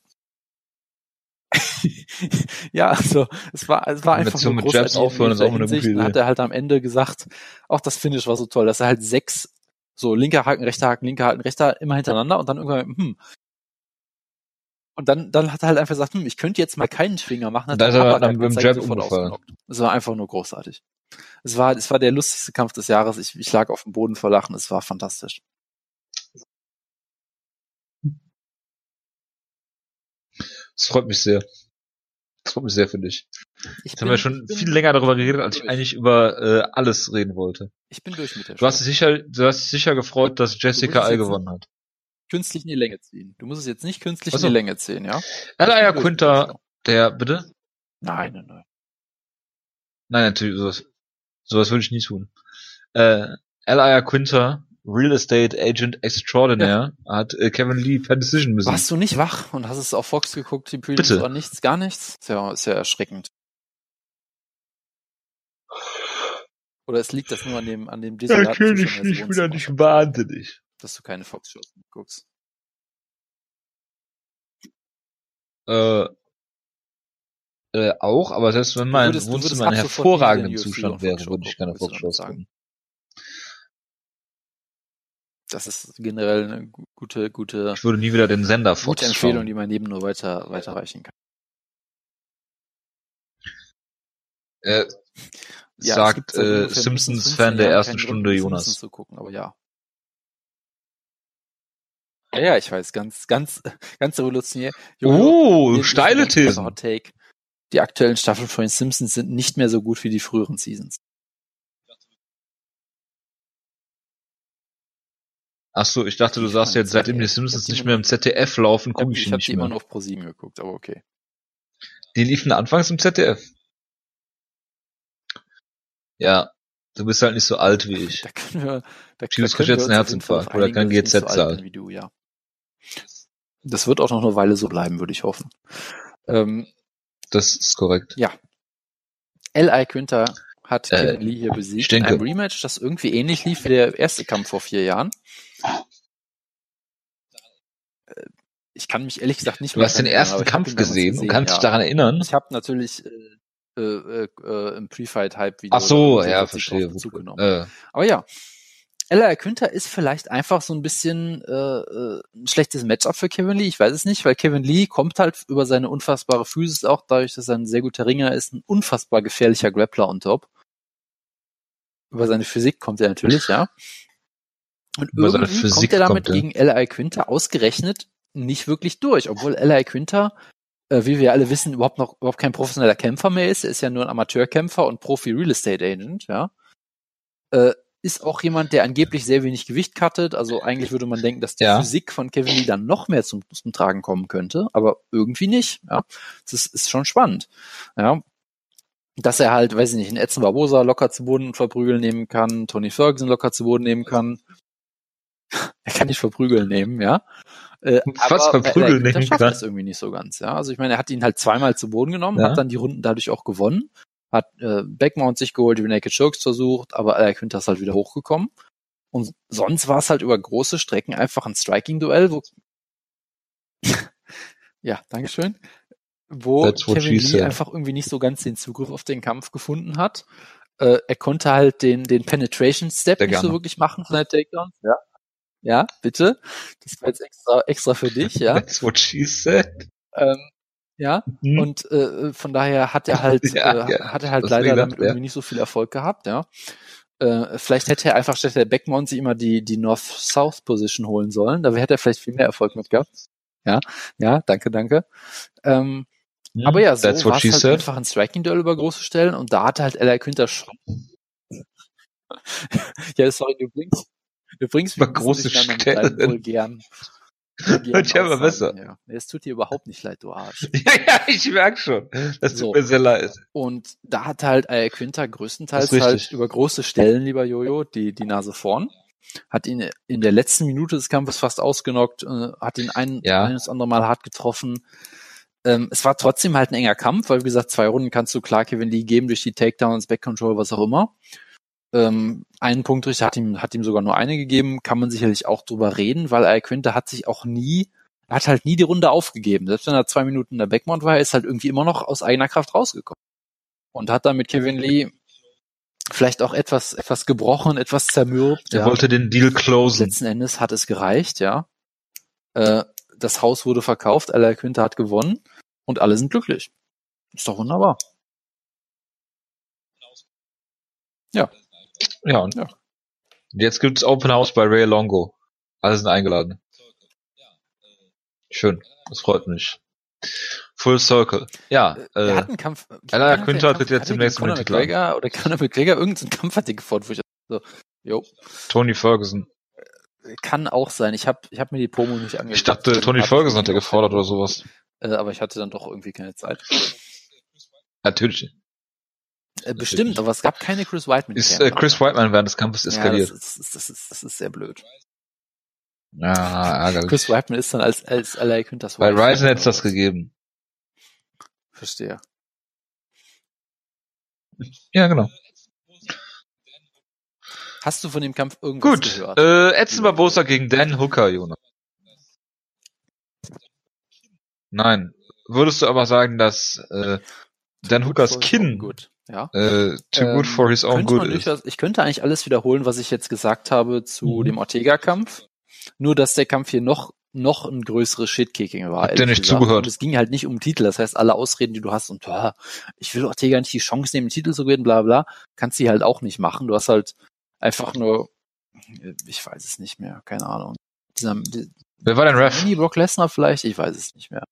ja, also es war, es war einfach so Jabs großartig in aufhören ist auch eine gute Idee. Hat er halt am Ende gesagt, auch das Finish war so toll, dass er halt sechs so linker Haken, rechter Haken, linker Haken, rechter immer hintereinander und dann irgendwann hm. Und dann, dann hat er halt einfach gesagt, hm, ich könnte jetzt mal keinen Schwinger machen. Hat Da er ist er dann beim Jab ausgenockt. Es war einfach nur großartig. Es war, es war der lustigste Kampf des Jahres. Ich, ich lag auf dem Boden vor Lachen. Es war fantastisch. Das freut mich sehr. Das freut mich sehr für dich. Ich Jetzt haben wir schon ich bin, viel länger darüber geredet, als ich durch. eigentlich über äh, alles reden wollte. Ich bin durch mit der Du hast dich sicher, du hast dich sicher gefreut, dass Jessica Al gewonnen hat. künstlich in die Länge ziehen. Du musst es jetzt nicht künstlich Ach so. in die Länge ziehen, ja? Ich mit der Quinter, der, bitte? Nein, nein, nein. Nein, natürlich, sowas, sowas würde ich nie tun. Äh, Elia Quinter, Real Estate Agent Extraordinaire, hat äh, Kevin Lee per Decision besiegt. Warst du nicht wach und hast es auf Fox geguckt, die Prelims Bitte. oder nichts, gar nichts? Ist ja, ist ja erschreckend. Oder es liegt das nur an dem, an dem desolaten Zustand des Wohnzimmers, wahnsinnig. dass du keine Fox-Shows guckst. Äh, äh, auch, aber selbst wenn mein Wohnzimmer in wieder hervorragendem Zustand wäre, würde ich keine Fox-Shows gucken. Das ist generell eine gu- gute, gute, Ich würde nie wieder den Sender gute Fox Empfehlung, schauen. die mein Leben nur weiter, weiterreichen kann. Äh, Ja, sagt äh, mindestens Simpsons-Fan 15 der ersten Stunde, Grund, Jonas. Simpsons zu gucken, aber ja. Ja, ja, ich weiß, ganz, ganz, ganz revolutionär. Jojo, Oh, steile Thesen. Die aktuellen Staffeln von den Simpsons sind nicht mehr so gut wie die früheren Seasons. Ach so, ich dachte, du Ich sagst jetzt, seitdem die Simpsons ich nicht mehr im ZDF laufen, Ich habe gucke ich ich die hab nicht die immer mehr. nur auf ProSieben geguckt, aber okay. Die liefen anfangs im ZDF. Ja, du bist halt nicht so alt wie ich. Da können wir, da, da können jetzt einen Herzinfarkt oder ich nicht so bin wie du, ja. Das wird auch noch eine Weile so bleiben, würde ich hoffen. Ähm, Das ist korrekt. L.I. Quinter hat Äh, Kevin Lee hier besiegt ich denke- in einem Rematch, das irgendwie ähnlich lief wie der erste Kampf vor vier Jahren. Äh, Ich kann mich ehrlich gesagt nicht Du hast den erinnern, ersten Kampf gesehen und kannst ja. dich daran erinnern. Ich habe natürlich äh, äh, äh, im Pre-Fight-Hype-Video Ach so, ja, verstehe. Äh, Aber ja, Ella Quinter ist vielleicht einfach so ein bisschen äh, äh, ein schlechtes Matchup für Kevin Lee. Ich weiß es nicht, weil Kevin Lee kommt halt über seine unfassbare Physis auch dadurch, dass er ein sehr guter Ringer ist, ein unfassbar gefährlicher Grappler on top. Über seine Physik kommt er natürlich, ja. Und irgendwie kommt er damit kommt gegen Ella Quinter ausgerechnet nicht wirklich durch, obwohl Ella Quinter äh, wie wir alle wissen, überhaupt noch überhaupt kein professioneller Kämpfer mehr ist. Er ist ja nur ein Amateurkämpfer und Profi-Real Estate Agent, ja. Äh, ist auch jemand, der angeblich sehr wenig Gewicht cuttet. Also eigentlich würde man denken, dass die Ja. Physik von Kevin Lee dann noch mehr zum, zum Tragen kommen könnte, aber irgendwie nicht. Ja, das ist, ist schon spannend. Ja, dass er halt, weiß ich nicht, einen Edson Barbosa locker zu Boden verprügeln nehmen kann, Tony Ferguson locker zu Boden nehmen kann. Er kann nicht verprügeln nehmen, ja. Äh, Was aber verprügeln er, er nehmen schafft das irgendwie nicht so ganz, ja. Also ich meine, er hat ihn halt zweimal zu Boden genommen, Ja. hat dann die Runden dadurch auch gewonnen, hat äh, Backmount sich geholt, die Naked Chokes versucht, aber er Quinter ist halt wieder hochgekommen. Und sonst war es halt über große Strecken einfach ein Striking-Duell, wo ja, Dankeschön. Wo Kevin Lee einfach irgendwie nicht so ganz den Zugriff auf den Kampf gefunden hat. Äh, er konnte halt den, den Penetration Step nicht so wirklich machen von der Takedown. Ja. Ja, bitte. Das war jetzt extra, extra für dich, ja. That's what she said. Ähm, ja, Hm? und äh, von daher hat er halt, Ja, äh, ja, hat er halt das leider damit ja. irgendwie nicht so viel Erfolg gehabt, ja. Äh, vielleicht hätte er einfach statt der Backmount sich immer die, die North-South-Position holen sollen. Da hätte er vielleicht viel mehr Erfolg mit gehabt. Ja, ja, danke, danke. Ähm, Hm? aber ja, so war es halt said. einfach ein Striking-Duell über große Stellen und da hatte halt Ella Quinter schon. ja, sorry, du bringst, du bringst Über ein bisschen große deinen vulgären, vulgären Wird ja immer besser. Ja. Es tut dir überhaupt nicht leid, du Arsch. Ja, ja, ich merk schon. Das tut So. mir sehr leid. Und da hat halt äh, Quinter größtenteils halt über große Stellen, lieber Jojo, die, die Nase vorn. Hat ihn in der letzten Minute des Kampfes fast ausgenockt, äh, hat ihn ein, Ja. ein das andere Mal hart getroffen. Ähm, es war trotzdem halt ein enger Kampf, weil wie gesagt, zwei Runden kannst du klar Kevin Lee geben durch die Takedowns, Backcontrol, was auch immer. Ähm, einen Punktrichter hat ihm, hat ihm sogar nur eine gegeben, kann man sicherlich auch drüber reden, weil Al Quinter hat sich auch nie, er hat halt nie die Runde aufgegeben. Selbst wenn er zwei Minuten in der Backmount war, ist halt irgendwie immer noch aus eigener Kraft rausgekommen. Und hat dann mit Kevin Lee vielleicht auch etwas, etwas gebrochen, etwas zermürbt. Er ja. wollte den Deal closen. Letzten Endes hat es gereicht, ja. Äh, das Haus wurde verkauft, Al Quinter hat gewonnen und alle sind glücklich. Ist doch wunderbar. Ja, und Ja. jetzt gibt's Open House bei Ray Longo. Alle sind eingeladen. Schön, das freut mich. Full Circle. Ja, äh, hat einen Kampf. Quinter hat tritt jetzt demnächst mit Titel McGregor oder Conor McGregor irgendeinen Kampf hat er gefordert, wo ich so, jo, Tony Ferguson. kann auch sein. Ich habe ich hab mir die Promo nicht angeguckt. Ich dachte, Tony Ferguson hat er gefordert oder sowas. Äh, aber ich hatte dann doch irgendwie keine Zeit. Natürlich. Äh, bestimmt, aber es gab keine Chris Whiteman. Ist äh, Chris Whiteman während des Kampfes Ja, eskaliert. das, ist, das, ist, das ist sehr blöd. Ja, ärgerlich. Chris Whiteman ist dann als, als L.A. Quinters Bei. Ryzen hätte es das gegeben. Verstehe. Ja, genau. Hast du von dem Kampf irgendwas Gut. gehört? Äh, Edson Barbosa gegen Dan Hooker, Jonas. Nein. Würdest du aber sagen, dass äh, Dan Hookers Kinn good. Ja. äh, too Ähm, good for his own good durchaus, ich könnte eigentlich alles wiederholen, was ich jetzt gesagt habe zu Mhm. dem Ortega-Kampf. Nur, dass der Kampf hier noch noch ein größeres Shitkicking war. Habt ihr nicht gesagt. zugehört? Und es ging halt nicht um Titel. Das heißt, alle Ausreden, die du hast und boah, ich will Ortega nicht die Chance nehmen, den Titel zu gewinnen, bla bla, kannst du halt auch nicht machen. Du hast halt einfach nur, ich weiß es nicht mehr, keine Ahnung. Dieser, die, Wer war denn Ref? Brock Lesnar vielleicht, ich weiß es nicht mehr.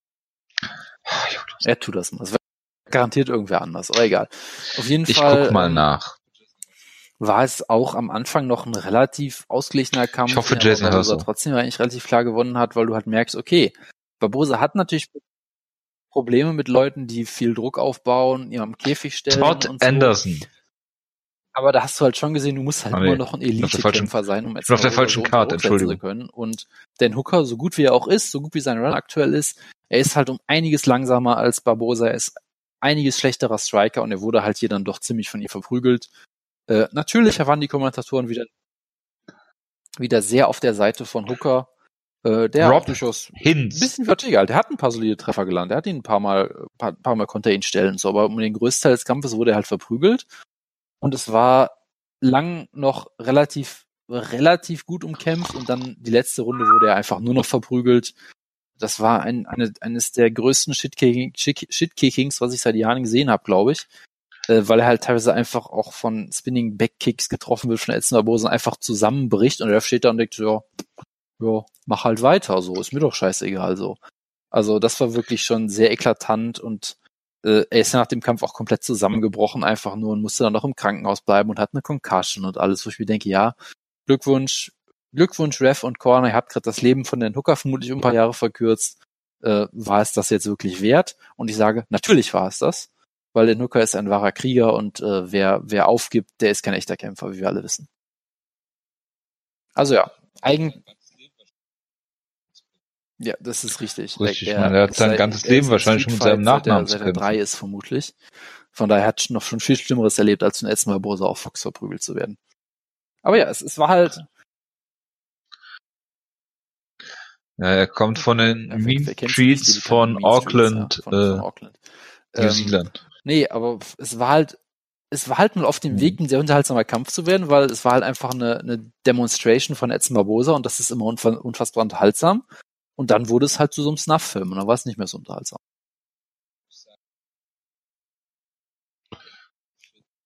Ah, Er tut das mal. Garantiert irgendwer anders, aber egal. Auf jeden Ich Fall. guck mal ähm, nach. war es auch am Anfang noch ein relativ ausgeglichener Kampf, Ich hoffe, aber Jason Barbosa Hurst. trotzdem eigentlich relativ klar gewonnen hat, weil du halt merkst, okay, Barbosa hat natürlich Probleme mit Leuten, die viel Druck aufbauen, ihm am Käfig stellen Todd und so. Anderson. Aber da hast du halt schon gesehen, du musst halt Ah, nee. immer noch ein Elite-Kämpfer sein, um jetzt auf der falschen so Entschuldigung. zu können. Und Dan Hooker, so gut wie er auch ist, so gut wie sein Run aktuell ist, er ist halt um einiges langsamer als Barbosa, er ist einiges schlechterer Striker und er wurde halt hier dann doch ziemlich von ihr verprügelt. Äh, natürlich waren die Kommentatoren wieder, wieder sehr auf der Seite von Hooker, äh, der Rob durchaus ein bisschen vertigert. Der hat ein paar solide Treffer gelandet. Er hat ihn ein paar Mal, paar, paar Mal konnte er ihn stellen so, aber um den Größteil des Kampfes wurde er halt verprügelt. Und es war lang noch relativ, relativ gut umkämpft und dann die letzte Runde wurde er einfach nur noch verprügelt. Das war ein, eine, eines der größten Shitkicking- Shit- Shitkickings, was ich seit Jahren gesehen habe, glaube ich. Äh, weil er halt teilweise einfach auch von Spinning Backkicks getroffen wird von Edson Barbosa und einfach zusammenbricht und er steht da und denkt, ja, ja, mach halt weiter, so, ist mir doch scheißegal, so. Also das war wirklich schon sehr eklatant und äh, er ist ja nach dem Kampf auch komplett zusammengebrochen, einfach nur und musste dann noch im Krankenhaus bleiben und hat eine Concussion und alles, wo ich mir denke, ja, Glückwunsch, Glückwunsch, Ref und Corner, ihr habt gerade das Leben von den Hooker vermutlich um ein paar Jahre verkürzt. Äh, war es das jetzt wirklich wert? Und ich sage, natürlich war es das, weil der Hooker ist ein wahrer Krieger und äh, wer, wer aufgibt, der ist kein echter Kämpfer, wie wir alle wissen. Also ja, eigen, ja, das ist richtig. Richtig, man, er hat sein seit- ganzes Leben wahrscheinlich schon mit seinem Nachnamen zu kämpfen. drei ist vermutlich. Von daher hat er noch schon viel Schlimmeres erlebt, als von Edson Barbosa auf Fox verprügelt zu werden. Aber ja, es, es war halt, Ja, er kommt von den Mean Streets von Streets, Auckland, ja, von, von äh, Auckland. New Ähm, Zealand. Nee, aber es war halt, es war halt mal auf dem Mhm. Weg, ein sehr unterhaltsamer Kampf zu werden, weil es war halt einfach eine, eine Demonstration von Edson Barbosa und das ist immer unfa unfassbar unterhaltsam. Und dann wurde es halt zu so einem Snuff-Film und dann war es nicht mehr so unterhaltsam.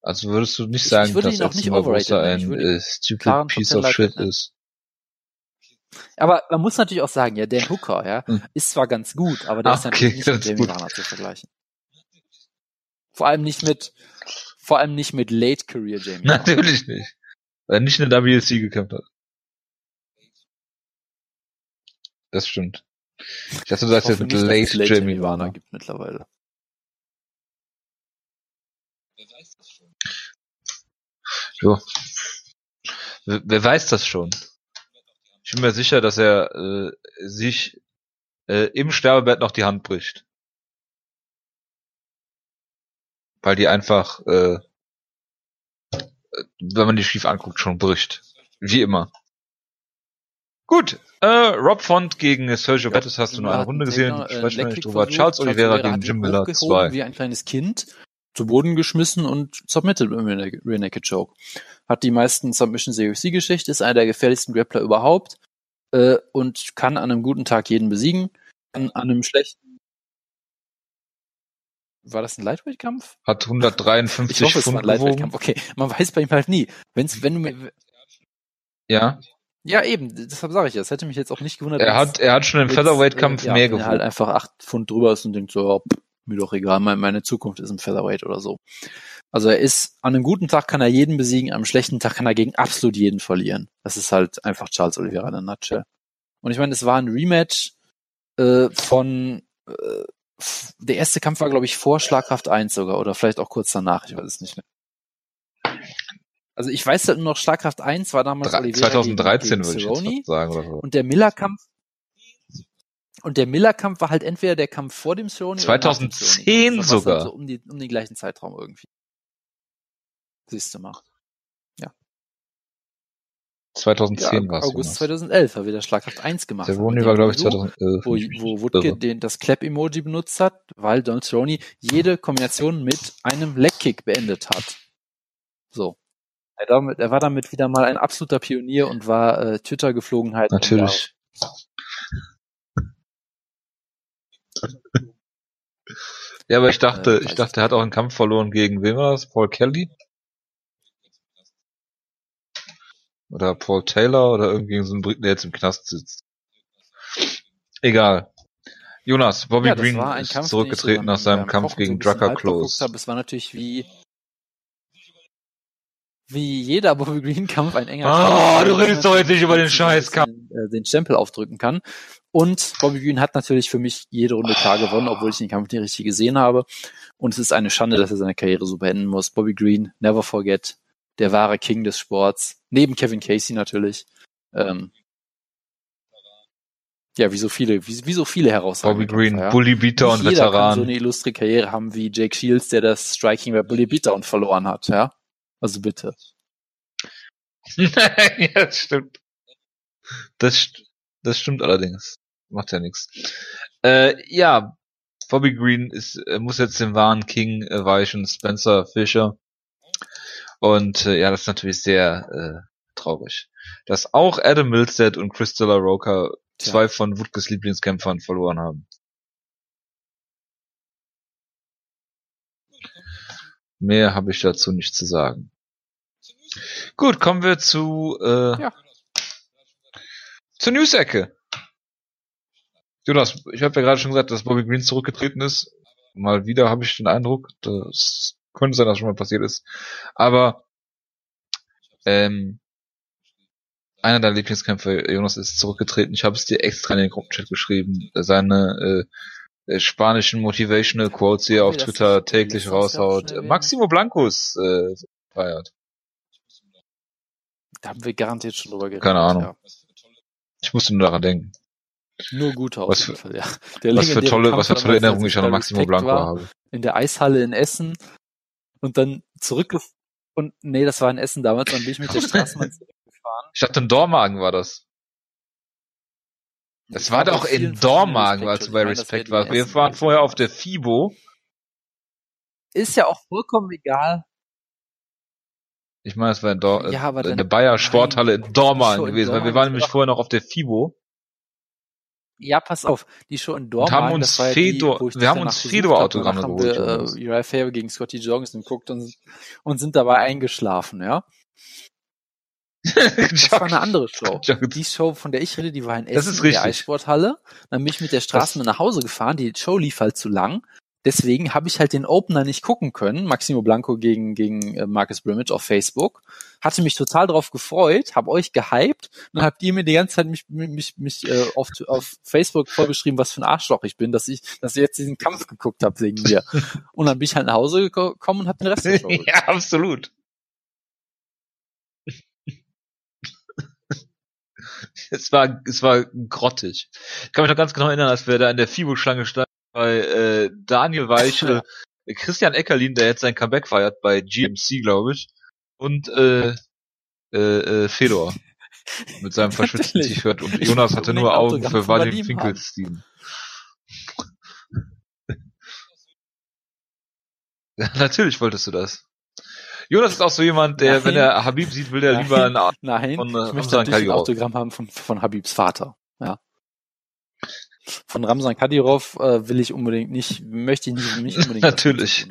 Also würdest du nicht Ich- sagen, ich würde dass Edson Barbosa. Ich ein äh, stupid piece of shit ist? Aber man muss natürlich auch sagen, ja, Dan Hooker, ja, Hm. ist zwar ganz gut, aber der Ah, ist natürlich okay, nicht das mit Jamie. Warner zu vergleichen. Vor allem nicht mit, vor allem nicht mit Late Career Jamie Warner. Natürlich nicht. Weil er nicht in der WLC gekämpft hat. Das stimmt. Ich dachte, du sagst jetzt mit nicht, Late, Late Jamie Warner. gibt mittlerweile. Jo. Wer, wer weiß das schon? Ich bin mir sicher, dass er äh, sich äh, im Sterbebett noch die Hand bricht. Weil die einfach, äh, wenn man die schief anguckt, schon bricht. Wie immer. Gut, äh, Rob Font gegen Sergio Ja, Bettis hast du nur eine Runde gesehen, Takedown, äh, sprechen wir Leg nicht drüber. Charles Oliveira gegen Jim Miller hochgehoben 2. Wie ein kleines Kind zu Boden geschmissen und submitted im Rear Naked Choke. Hat die meisten Submissions der UFC-Geschichte, ist einer der gefährlichsten Grappler überhaupt äh, und kann an einem guten Tag jeden besiegen. An, an einem schlechten war das ein Lightweight-Kampf? Hat Ich 153 hoffe, es war ein Pfund. Lightweight-Kampf. Okay, man weiß bei ihm halt nie. Wenn's, wenn du mir, Ja, ja eben, deshalb sage ich ja, es hätte mich jetzt auch nicht gewundert. er hat, er hat schon im wenn's, Featherweight-Kampf äh, ja, mehr wenn er halt einfach acht Pfund drüber ist und denkt so, pff, mir doch egal, meine, Zukunft ist im Featherweight oder so. Also er ist, an einem guten Tag kann er jeden besiegen, an einem schlechten Tag kann er gegen absolut jeden verlieren. Das ist halt einfach Charles Oliveira in der Nutshell. Und ich meine, es war ein Rematch äh, von äh, der erste Kampf war, glaube ich, vor Schlagkraft 1 sogar, oder vielleicht auch kurz danach, ich weiß es nicht mehr. Also ich weiß halt nur noch, Schlagkraft 1 war damals Drei- Oliveira 2013 gegen, würde gegen ich Cerrone. fast sagen oder so. Und der Miller-Kampf und der Miller-Kampf war halt entweder der Kampf vor dem Cerrone oder nach dem 2010 Cerrone. Das war sogar. So um, die, um den gleichen Zeitraum irgendwie. Siehst du mal. 2010 Ja, war es. August 2011 hat wieder Schlagkraft 1 gemacht. Cerrone war, glaube ich, Video, 2011. Wo, wo Woodke den, das Clap-Emoji benutzt hat, weil Donald Cerrone jede Kombination mit einem Leg-Kick beendet hat. So. Er, damit, er war damit wieder mal ein absoluter Pionier und war äh, Twitter-Geflogenheit. Natürlich. Ja, aber ich dachte, Äh, ich dachte, er hat auch einen Kampf verloren gegen wem war das? Paul Kelly? Oder Paul Taylor oder irgendwie so ein Briten, der jetzt im Knast sitzt. Egal. Jonas, Bobby ja, Green ist Kampf, zurückgetreten nach seinem Kampf gegen so Drucker Close. habe. Es war natürlich wie wie jeder Bobby Green Kampf ein enger Ah, Kampf, du redest doch jetzt nicht über den Scheißkampf. Den, äh, den Stempel aufdrücken kann. Und Bobby Green hat natürlich für mich jede Runde klar gewonnen, obwohl ich den Kampf nicht richtig gesehen habe. Und es ist eine Schande, dass er seine Karriere so beenden muss. Bobby Green, never forget, der wahre King des Sports. Neben Kevin Casey natürlich. Ähm, ja, wie so viele, wie, wie so viele Bobby herausragende Green, Kämpfer, ja. Bully Beater und jeder kann so Veteran. eine illustre Karriere haben wie Jake Shields, der das Striking bei Bully Beatdown verloren hat, ja. Also bitte. ja, das stimmt. Das, das stimmt allerdings. Macht ja nichts. Äh, ja, Bobby Green ist, äh, muss jetzt den wahren King äh, weichen, Spencer Fisher. Und äh, ja, das ist natürlich sehr äh, traurig. Dass auch Adam Milstead und Crystal Roca Tja. zwei von Wutges Lieblingskämpfern verloren haben. Mehr habe ich dazu nicht zu sagen. Gut, kommen wir zu äh, Ja. zur News-Ecke. Jonas, ich habe ja gerade schon gesagt, dass Bobby Green zurückgetreten ist. Mal wieder habe ich den Eindruck, das könnte sein, dass schon mal passiert ist. Aber ähm, einer deiner Lieblingskämpfer, Jonas, ist zurückgetreten. Ich habe es dir extra in den Gruppenchat geschrieben. Seine äh, äh, spanischen Motivational Quotes, die er auf Twitter täglich raushaut. Maximo Blancos äh, feiert. Da haben wir garantiert schon drüber geredet. Keine Ahnung. Ja. Ich musste nur daran denken. Nur gute auf Was jeden für- Fall, ja. Der Was für tolle, Kampf was für tolle Erinnerungen ich an Maximo Blanco war, habe. In der Eishalle in Essen und dann zurückge und nee, das war in Essen damals, dann bin ich mit der Straßenbahn zurückgefahren. Ich dachte, in Dormagen war das. Das Ich war doch in Dormagen, als du bei Respect die warst. Wir Essen- waren vorher auf der FIBO. Ist ja auch vollkommen egal. Ich meine, es war in, Dor Ja, in der Bayer Sporthalle in Dormagen in gewesen, weil wir Dormagen waren nämlich vorher noch auf der FIBO Ja, pass auf, die Show in und Dormagen, haben uns ja die, Fedor, ich wir haben uns. Fedor-Autogramme Danach haben geholt. wir äh, Uriah Faber gegen Scotty Jorgensen geguckt und, und sind dabei eingeschlafen, ja. Das war eine andere Show. Die Show, von der ich rede, die war in Essen in der. Eissporthalle. Dann bin ich mit der Straßenbahn nach Hause gefahren. Die Show lief halt zu lang. Deswegen habe ich halt den Opener nicht gucken können. Maximo Blanco gegen, gegen äh, Marcus Brimage auf Facebook. Hatte mich total drauf gefreut, habe euch gehypt. Und dann habt ihr mir die ganze Zeit mich, mich, mich äh, auf, auf Facebook vorgeschrieben, was für ein Arschloch ich bin, dass ich, dass ich jetzt diesen Kampf geguckt habe wegen mir. Und dann bin ich halt nach Hause geko- gekommen und habe den Rest geguckt. ja, absolut. es war, es war grottig. Ich kann mich noch ganz genau erinnern, als wir da in der FIBO-Schlange standen bei äh, Daniel Weichel, Christian Eckerlin, der jetzt sein Comeback feiert bei GMC, glaube ich, und äh, äh, äh, Fedor mit seinem verschwitzten. T-Shirt und Jonas hatte nur ein Augen für Vadim. Finkelstein. Ja, natürlich wolltest du das. Jonas ist auch so jemand, der, Nein. wenn er Habib sieht, will er Nein. lieber einen Arm Nein, von, äh, ich möchte natürlich ein. Autogramm haben von, von Habibs Vater. Ja. Von Ramsan Kadyrov äh, will ich unbedingt nicht, möchte ich nicht, nicht unbedingt Natürlich.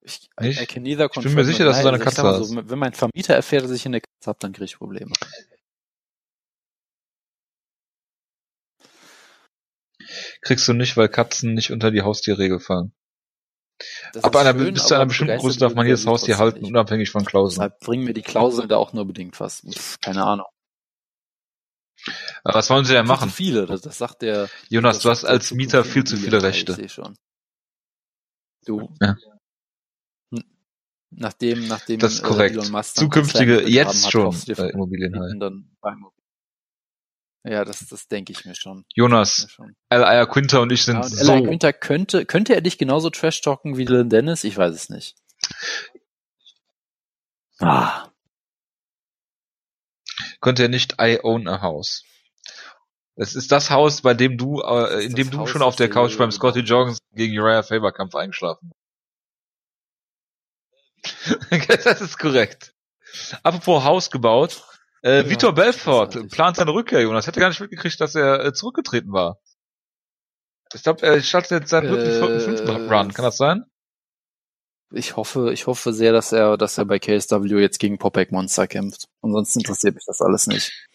Ich, I, Nicht? I can neither bin mir sicher, dass du eine ich Katze mal so, wenn mein Vermieter erfährt, dass ich eine Katze habe, dann kriege ich Probleme. Kriegst du nicht, weil Katzen nicht unter die Haustierregel fallen. Das Ab einer, schön, bis zu einer bestimmten Größe darf man wird jedes er Haustier trotzdem halten, nicht. unabhängig von Klauseln. Deshalb bringen mir die Klauseln da auch nur bedingt was. Pff, Keine Ahnung. Aber was wollen sie denn machen? zu viele, das, das sagt der. Jonas, das du hast als Mieter viel zu viele Rechte. Ich sehe schon. Du. Ja. Nachdem, nachdem Das ist korrekt. Äh, Elon Musk Zukünftige, jetzt begraben hat, schon, kaufst Ja, das, das denke ich mir schon. Jonas. L.I.A. Quinter und ich sind Ja, und so, Eli Günther könnte, könnte er dich genauso trash-talken wie Dylan Dennis? Ich weiß es nicht. Ah, könnte er nicht I own a house. Es ist das Haus, bei dem du, äh, in dem du Haus, schon auf der er Couch beim Scotty Jorgens gegen Uriah Faber Kampf eingeschlafen. das ist korrekt. Apropos Haus gebaut, äh, Ja, Vitor Belfort plant seine Rückkehr, Jonas. Hätte gar nicht mitgekriegt, dass er äh, zurückgetreten war. Ich glaube, er startet jetzt seinen dritten, Äh, vierten, fünften Run. Kann das sein? ich hoffe, ich hoffe sehr, dass er, dass er bei KSW jetzt gegen Popek Monster kämpft. Ansonsten interessiert mich das alles nicht.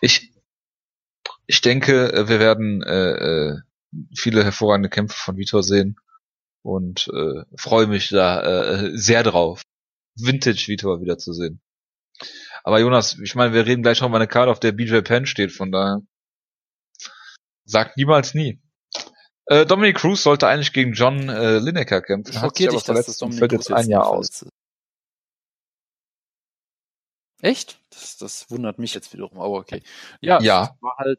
Ich, ich denke, äh, wir werden äh, äh, viele hervorragende Kämpfe von Vitor sehen und äh, freue mich da äh, sehr drauf, Vintage Vitor wiederzusehen. Aber Jonas, ich meine, wir reden gleich noch mal eine Karte, auf der BJ Penn steht, von daher sagt niemals nie. Äh, Dominic Cruz sollte eigentlich gegen John äh, Lineker kämpfen. Schockiert dich, dass verletzt das Dominic fällt jetzt ein Jahr aus. Echt? Das, das wundert mich jetzt wiederum, aber okay. Ja, Ja. es war halt,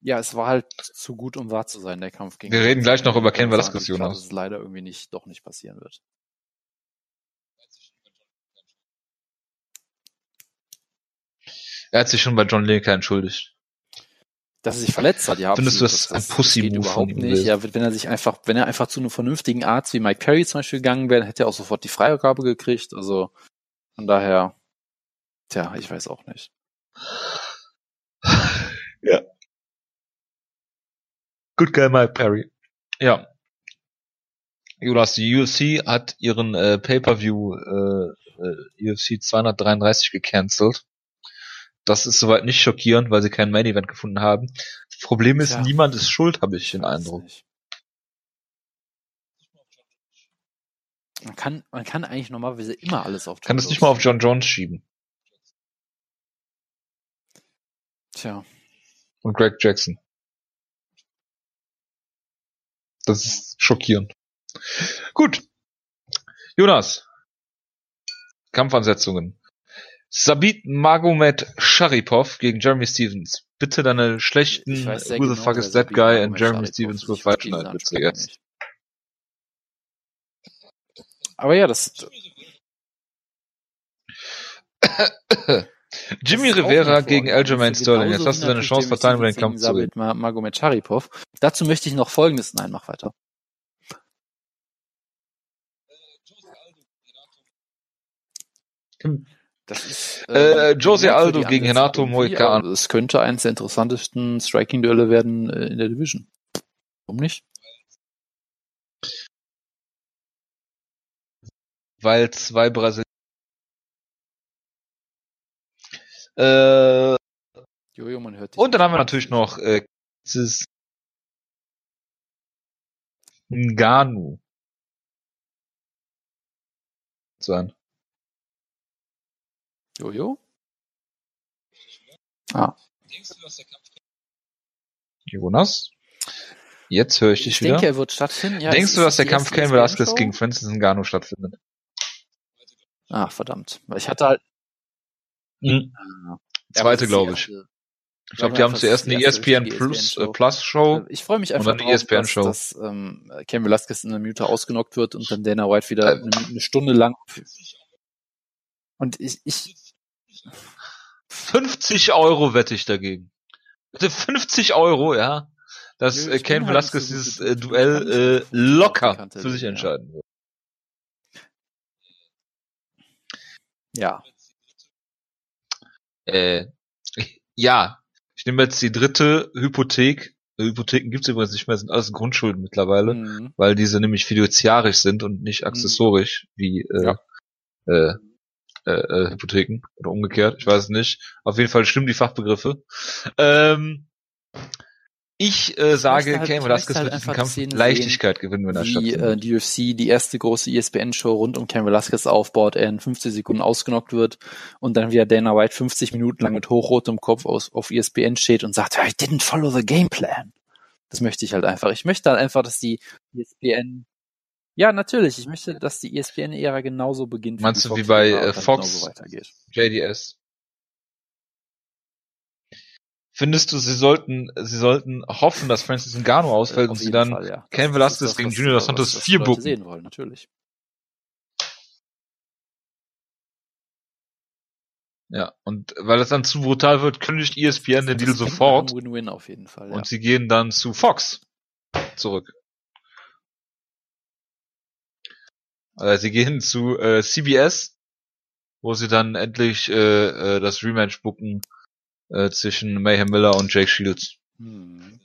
ja, es war halt zu gut, um wahr zu sein, der Kampf gegen Wir reden gleich noch über Ken Velasquez, Jonas. Dass es leider irgendwie nicht, doch nicht passieren wird. Er hat sich schon bei John Lineker entschuldigt. Dass er sich verletzt hat, ja. Findest du absolut. das ein Pussy-Move von ihm nicht. Ja, wenn er sich einfach, wenn er einfach zu einem vernünftigen Arzt wie Mike Perry zum Beispiel gegangen wäre, hätte er auch sofort die Freigabe gekriegt. Also von daher, tja, ich weiß auch nicht. ja. Good guy Mike Perry. Ja. Jonas, die UFC hat ihren äh, Pay-Per-View äh, äh, UFC 233 gecancelt. Das ist soweit nicht schockierend, weil sie kein Main Event gefunden haben. Das Problem ist, Tja. niemand ist schuld, habe ich den Eindruck. nicht. Man kann, man kann eigentlich normalerweise immer alles auf Kann John das nicht mal auf John Jones schieben. Tja, Und Greg Jackson. Das ist schockierend. Gut. Jonas. Kampfansetzungen. Sabit Magomed Sharipov gegen Jeremy Stevens. Bitte deine schlechten Who the genau, fuck is that guy Magomed and Jeremy Sharipov Stevens will fight tonight, jetzt. Aber ja, das, Jimmy Das Rivera gegen. Aljamain Sterling. Jetzt hast du deine Chance vertan, über den Kampf zu reden. Magomed Sharipov. Dazu möchte ich noch Folgendes, nein, mach weiter. Das ist, Äh, ähm, Jose Aldo gegen Renato Moicano. Es könnte eines der interessantesten Striking-Duelle werden äh, in der Division. Warum nicht? Weil zwei Brasilianer. Äh, Jojo, man hört dich Und dann haben wir natürlich noch äh, Ngannou. Sein. Jojo? Ah, Jonas? Jetzt höre ich dich ich wieder. denke, er wird stattfinden. Ja, Denkst du, dass der Kampf Ken Velasquez gegen Francis Ngannou stattfindet? Ah, verdammt. Weil ich hatte halt. Mhm. Ah. Zweite, Ja, glaube ich. erste- Ich glaube, Ja, die haben zuerst eine ESPN richtige Plus, äh, ESPN-Show. Plus Show. Ich freue mich Und einfach dann die drauf, dass, ESPN-Show. dass ähm, Ken Velasquez in einer Minute ausgenockt wird und dann Dana White wieder Äh. eine, eine Stunde lang. Und ich, ich 50 Euro wette ich dagegen. Bitte 50 Euro, ja. Dass Nö, äh, bin halt Velasquez so dieses äh, Duell äh, locker Kante, für sich ja. entscheiden wird. ja, Äh, ja, ich nehme jetzt die dritte Hypothek. Äh, Hypotheken gibt's übrigens nicht mehr, sind alles Grundschulden mittlerweile, mhm. weil diese nämlich fiduziarisch sind und nicht accessorisch wie äh, Ja. äh, äh, äh, Hypotheken oder umgekehrt. Ich weiß es nicht. Auf jeden Fall stimmen die Fachbegriffe. Ähm, ich äh, sage, halt- Velasquez halt wird diesen Kampf Szene Leichtigkeit gewinnen, wenn er stattfindet. äh, die UFC die erste große ESPN-Show rund um Ken Velasquez aufbaut, er in 50 Sekunden ausgenockt wird und dann wieder Dana White 50 Minuten lang mit hochrotem Kopf aus, auf ESPN steht und sagt, I didn't follow the game plan. Das möchte ich halt einfach. Ich möchte halt einfach, dass die ESPN ja, natürlich. Ich möchte, dass die ESPN-Ära genauso beginnt. Meinst du wie bei, äh, Fox? Weitergeht. JDS. Findest du, sie sollten, sie sollten hoffen, dass Francis Ngannou ausfällt Äh, und sie dann Fall, ja. Ken Das Velasquez das, gegen Junior Dos was- Santos vier bucken. sehen wollen, natürlich. Ja, und weil das dann zu brutal wird, kündigt ESPN den Deal Das sofort einem Win-Win auf jeden Fall. Ja. und sie gehen dann zu Fox zurück. Äh, sie gehen zu äh, CBS, wo sie dann endlich äh, äh, das Rematch bucken äh, zwischen Mayhem Miller und Jake Shields. Hm.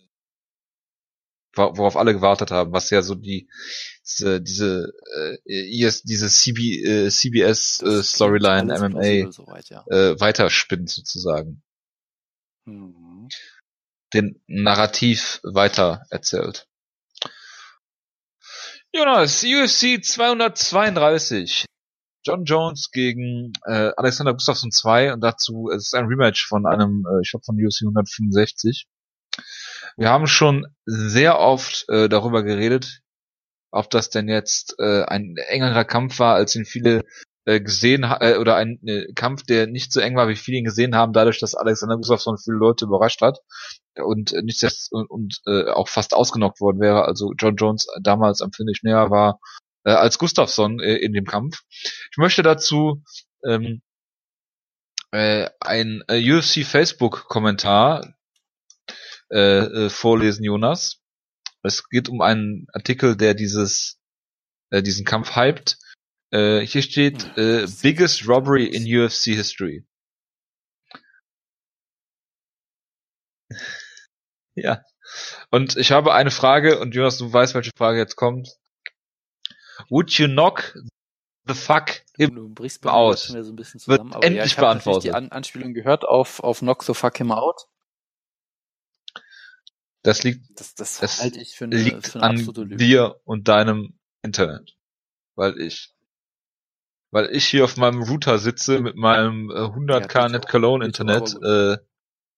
Wor- worauf alle gewartet haben, was ja so die diese diese äh, ES, diese CB, äh, CBS äh, Storyline MMA plausibel Soweit, ja. äh, weiterspinnt sozusagen. Mhm. den Narrativ weiter erzählt. Jonas, UFC 232. John Jones gegen äh, Alexander Gustafsson 2 und dazu es ist ein Rematch von einem, äh, ich glaube von UFC 165. Wir haben schon sehr oft äh, darüber geredet, ob das denn jetzt äh, ein engerer Kampf war, als ihn viele äh, gesehen äh, oder ein äh, Kampf, der nicht so eng war, wie viele ihn gesehen haben, dadurch, dass Alexander Gustafsson viele Leute überrascht hat und äh, nicht selbst und, und äh, auch fast ausgenockt worden wäre. Also John Jones damals am Finish näher war äh, als Gustafsson äh, in dem Kampf. Ich möchte dazu ähm, äh, ein äh, UFC Facebook Kommentar äh, äh, vorlesen, Jonas. Es geht um einen Artikel, der dieses äh, diesen Kampf hypt. Äh, hier steht äh, biggest robbery in UFC history. ja. Und ich habe eine Frage und Jonas, du weißt, welche Frage jetzt kommt. Would you knock the fuck him? Du brichst schon wieder so ein bisschen Wird zusammen. aber ja, endlich ich habe natürlich beantwortet. die An Anspielung gehört auf, auf Knock the Fuck Him Out. Das liegt, Das, das, Das halte ich für eine, liegt für eine an absolute Lüge. dir und deinem Internet. Weil ich, weil ich hier auf meinem Router sitze mit meinem äh, 100k Ja, Net. Cologne Internet. Äh,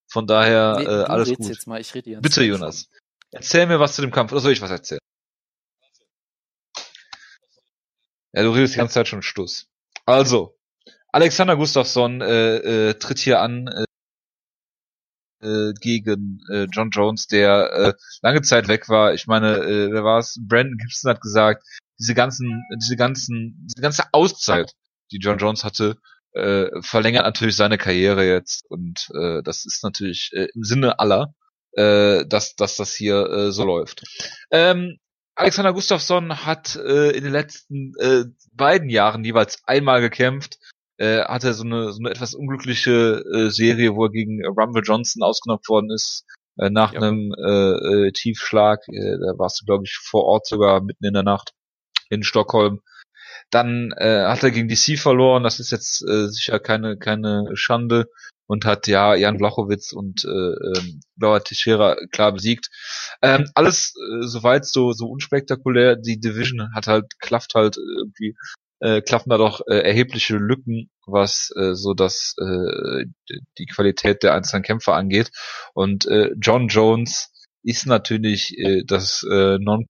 von daher Nee, äh, alles gut. jetzt mal, ich rede ganze Bitte, Jonas. Erzähl mir was zu dem Kampf. Oder soll ich was erzählen? Ja, du redest die ganze Zeit schon Stuss. Also, Alexander Gustafsson äh, äh, tritt hier an äh, äh, gegen äh, John Jones, der äh, lange Zeit weg war. Ich meine, äh, wer war's? Brandon Gibson hat gesagt, diese ganzen, diese ganzen, diese ganze Auszeit, die John Jones hatte, äh, verlängert natürlich seine Karriere jetzt und äh, das ist natürlich äh, im Sinne aller, äh, dass, dass das hier äh, so läuft. Ähm, Alexander Gustafsson hat äh, in den letzten äh, beiden Jahren jeweils einmal gekämpft, äh, hatte so eine, so eine etwas unglückliche äh, Serie, wo er gegen Rumble Johnson ausgenockt worden ist, äh, nach Ja. einem äh, äh, Tiefschlag. Äh, da warst du, glaube ich, vor Ort sogar mitten in der Nacht in Stockholm. Dann äh, hat er gegen DC verloren, das ist jetzt äh, sicher keine, keine Schande und hat ja Jan Blachowitz und äh, ähm, Laura Teixeira klar besiegt. Ähm, alles äh, soweit so so unspektakulär. Die Division hat halt klafft halt irgendwie äh, klaffen da doch äh, erhebliche Lücken, was äh, so das äh, die Qualität der einzelnen Kämpfer angeht. Und äh, John Jones ist natürlich äh, das äh, Non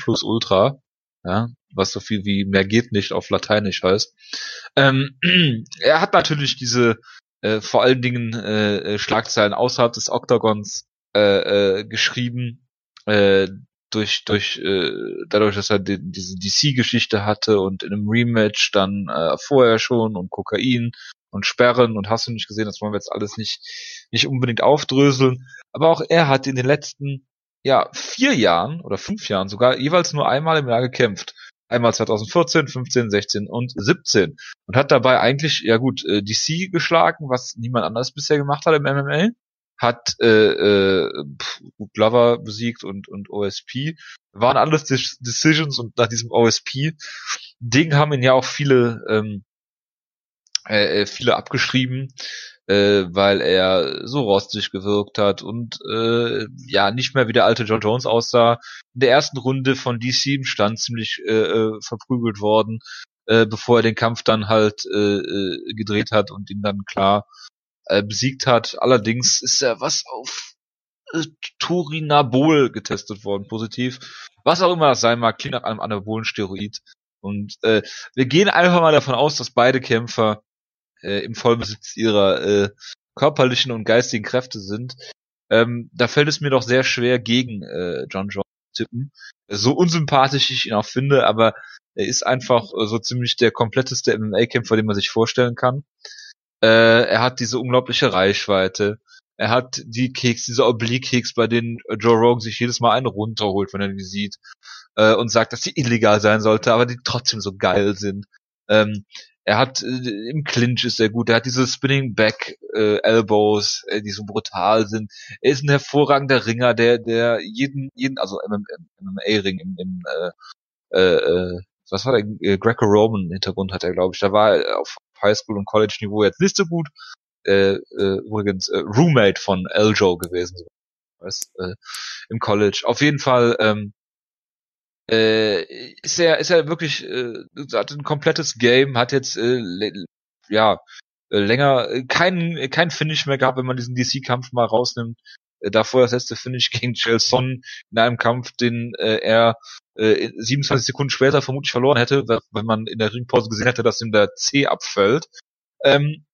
Plus Ultra, ja, was so viel wie mehr geht nicht auf Lateinisch heißt. Ähm, er hat natürlich diese äh, vor allen Dingen äh, äh, Schlagzeilen außerhalb des Oktagons äh, äh, geschrieben, äh, durch durch äh, dadurch, dass er die, diese DC-Geschichte hatte und in einem Rematch dann äh, vorher schon und Kokain und Sperren und hast du nicht gesehen, das wollen wir jetzt alles nicht nicht unbedingt aufdröseln, aber auch er hat in den letzten ja vier Jahren oder fünf Jahren sogar jeweils nur einmal im Jahr gekämpft. Einmal 2014, 15, 16 und 17 und hat dabei eigentlich ja gut äh, DC geschlagen, was niemand anders bisher gemacht hat im MMA hat äh, äh, Glover besiegt und und OSP waren alles Dis Decisions und nach diesem OSP Ding haben ihn ja auch viele ähm, äh, äh, viele abgeschrieben, äh, weil er so rostig gewirkt hat und äh, ja nicht mehr wie der alte John Jones aussah. In der ersten Runde von DC im Stand ziemlich äh, äh, verprügelt worden, äh, bevor er den Kampf dann halt äh, äh, gedreht hat und ihn dann klar äh, besiegt hat. Allerdings ist er was auf äh, Turinabol getestet worden, positiv. Was auch immer das sein mag, klingt nach einem anabolen Steroid. Und äh, wir gehen einfach mal davon aus, dass beide Kämpfer äh, im Vollbesitz ihrer äh, körperlichen und geistigen Kräfte sind. Ähm, da fällt es mir doch sehr schwer, gegen äh, John Jones zu tippen. So unsympathisch ich ihn auch finde, aber er ist einfach äh, so ziemlich der kompletteste MMA-Kämpfer, den man sich vorstellen kann. Äh, er hat diese unglaubliche Reichweite. Er hat die Kicks, diese Oblique-Kicks, bei denen Joe Rogan sich jedes Mal einen runterholt, wenn er die sieht. Äh, und sagt, dass sie illegal sein sollte, aber die trotzdem so geil sind. Ähm, er hat äh, im Clinch ist er gut. Er hat diese Spinning Back äh, Elbows, äh, die so brutal sind. Er ist ein hervorragender Ringer, der der jeden jeden also MMA Ring im, im äh, äh, was war der äh, Greco-Roman Hintergrund hat er glaube ich. Da war er auf Highschool und College Niveau jetzt nicht so gut, äh, äh, übrigens äh, Roommate von Eljo gewesen, weiß, äh, im College. Auf jeden Fall ähm, äh, ist er ist er wirklich äh, hat ein komplettes Game, hat jetzt äh, ja äh, länger äh, kein kein Finish mehr gehabt, wenn man diesen DC-Kampf mal rausnimmt. Äh, davor das letzte Finish gegen Chelson in einem Kampf, den äh, er äh, 27 Sekunden später vermutlich verloren hätte, wenn man in der Ringpause gesehen hätte, dass ihm der C abfällt. Ähm,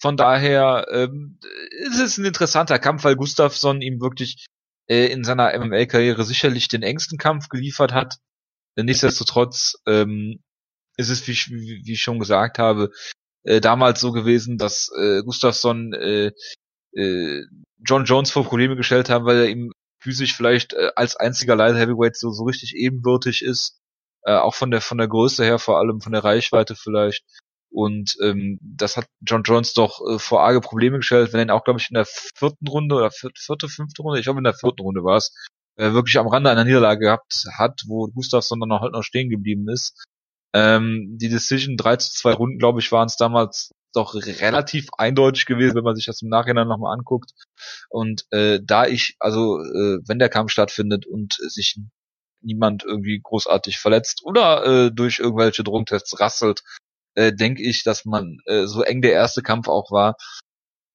von daher ähm, ist es ein interessanter Kampf, weil Gustafsson ihm wirklich äh, in seiner MMA-Karriere sicherlich den engsten Kampf geliefert hat. Nichtsdestotrotz ähm, ist es, wie, wie, wie ich schon gesagt habe, äh, damals so gewesen, dass äh, Gustafsson äh, äh, John Jones vor Probleme gestellt haben, weil er ihm physisch vielleicht äh, als einziger Light Heavyweight so, so richtig ebenbürtig ist. Äh, auch von der von der Größe her, vor allem von der Reichweite vielleicht. Und ähm, das hat John Jones doch äh, vor arge Probleme gestellt, wenn er ihn auch, glaube ich, in der vierten Runde oder vierte, fünfte Runde, ich glaube in der vierten Runde war es, äh, wirklich am Rande einer Niederlage gehabt hat, wo Gustafsson dann noch halt noch stehen geblieben ist. Ähm, die Decision 3 zu 2 Runden, glaube ich, waren es damals doch relativ eindeutig gewesen, wenn man sich das im Nachhinein nochmal anguckt. Und äh, da ich, also äh, wenn der Kampf stattfindet und sich niemand irgendwie großartig verletzt oder äh, durch irgendwelche Drogentests rasselt, äh, denke ich, dass man, äh, so eng der erste Kampf auch war,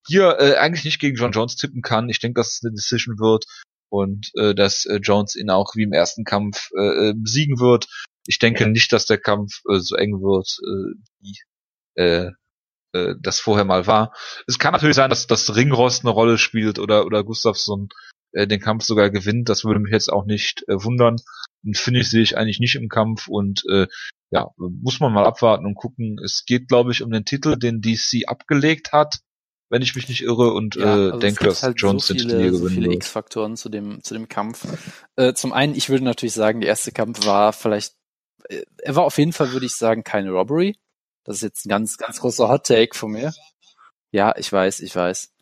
hier äh, eigentlich nicht gegen John Jones tippen kann. Ich denke, dass es eine Decision wird und äh, dass äh, Jones ihn auch wie im ersten Kampf äh, äh besiegen wird. Ich denke nicht, dass der Kampf äh, so eng wird, äh, wie äh, äh, das vorher mal war. Es kann natürlich sein, dass das Ringrost eine Rolle spielt oder oder Gustafsson äh, den Kampf sogar gewinnt. Das würde mich jetzt auch nicht äh, wundern. Finde ich sehe ich eigentlich nicht im Kampf und äh, ja, muss man mal abwarten und gucken. Es geht, glaube ich, um den Titel, den DC abgelegt hat, wenn ich mich nicht irre und ja, äh, also denke, dass halt Jones so viele, den Titel gewinnen so viele X-Faktoren zu dem zu dem Kampf. Äh, zum einen, ich würde natürlich sagen, der erste Kampf war vielleicht, äh, er war auf jeden Fall, würde ich sagen, keine Robbery. Das ist jetzt ein ganz ganz großer Hot Take von mir. Ja, ich weiß, ich weiß.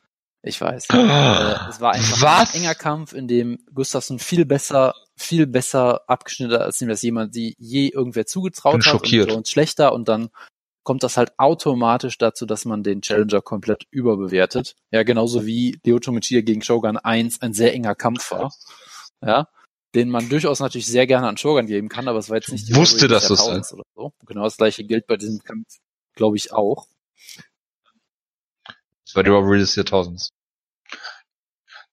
Ich weiß. äh, es war einfach Was? ein enger Kampf, in dem Gustafsson viel besser, viel besser abgeschnitten hat, als ihm das jemand die je irgendwer zugetraut Bin hat schockiert. und, und schlechter und dann kommt das halt automatisch dazu, dass man den Challenger komplett überbewertet. Ja, genauso wie Lyoto Machida gegen Shogun 1 ein sehr enger Kampf war. Ja, den man durchaus natürlich sehr gerne an Shogun geben kann, aber es war jetzt nicht die Wusste, dass das so. Genau das gleiche gilt bei diesem Kampf, glaube ich, auch. Das war die Robbery des Jahrtausends.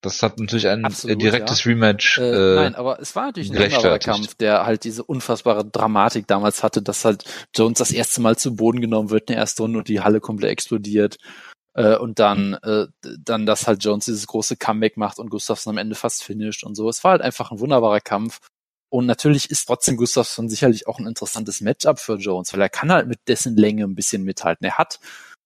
Das hat natürlich ein Absolut, direktes ja. Rematch. Äh, äh, nein, aber es war natürlich ein anderer Kampf, der halt diese unfassbare Dramatik damals hatte, dass halt Jones das erste Mal zu Boden genommen wird in der ersten Runde und die Halle komplett explodiert. Äh, und dann, äh, dann, dass halt Jones dieses große Comeback macht und Gustafsson am Ende fast finisht und so. Es war halt einfach ein wunderbarer Kampf. Und natürlich ist trotzdem Gustafsson sicherlich auch ein interessantes Matchup für Jones, weil er kann halt mit dessen Länge ein bisschen mithalten. Er hat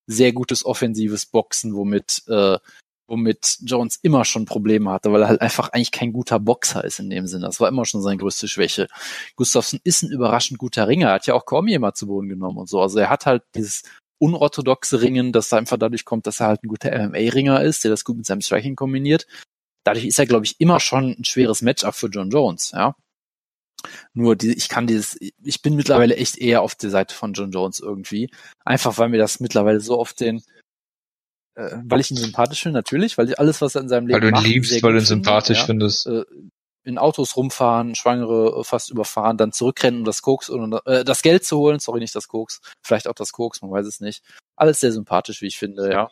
sehr gutes offensives Boxen, womit, äh, womit Jones immer schon Probleme hatte, weil er halt einfach eigentlich kein guter Boxer ist in dem Sinne. Das war immer schon seine größte Schwäche. Gustafsson ist ein überraschend guter Ringer, er hat ja auch kaum jemand zu Boden genommen und so. Also er hat halt dieses unorthodoxe Ringen, das einfach dadurch kommt, dass er halt ein guter MMA-Ringer ist, der das gut mit seinem Striking kombiniert. Dadurch ist er, glaube ich, immer schon ein schweres Matchup für John Jones, ja. Nur die, ich kann dieses, ich bin mittlerweile echt eher auf der Seite von John Jones irgendwie. Einfach weil mir das mittlerweile so oft den, äh, weil ich ihn sympathisch finde, natürlich, weil ich alles, was er in seinem Leben macht. Weil du ihn liebst, weil du ihn sympathisch ja, findest. Äh, in Autos rumfahren, Schwangere äh, fast überfahren, dann zurückrennen, um das Koks und äh, das Geld zu holen, sorry, nicht das Koks, vielleicht auch das Koks, man weiß es nicht. Alles sehr sympathisch, wie ich finde, ja.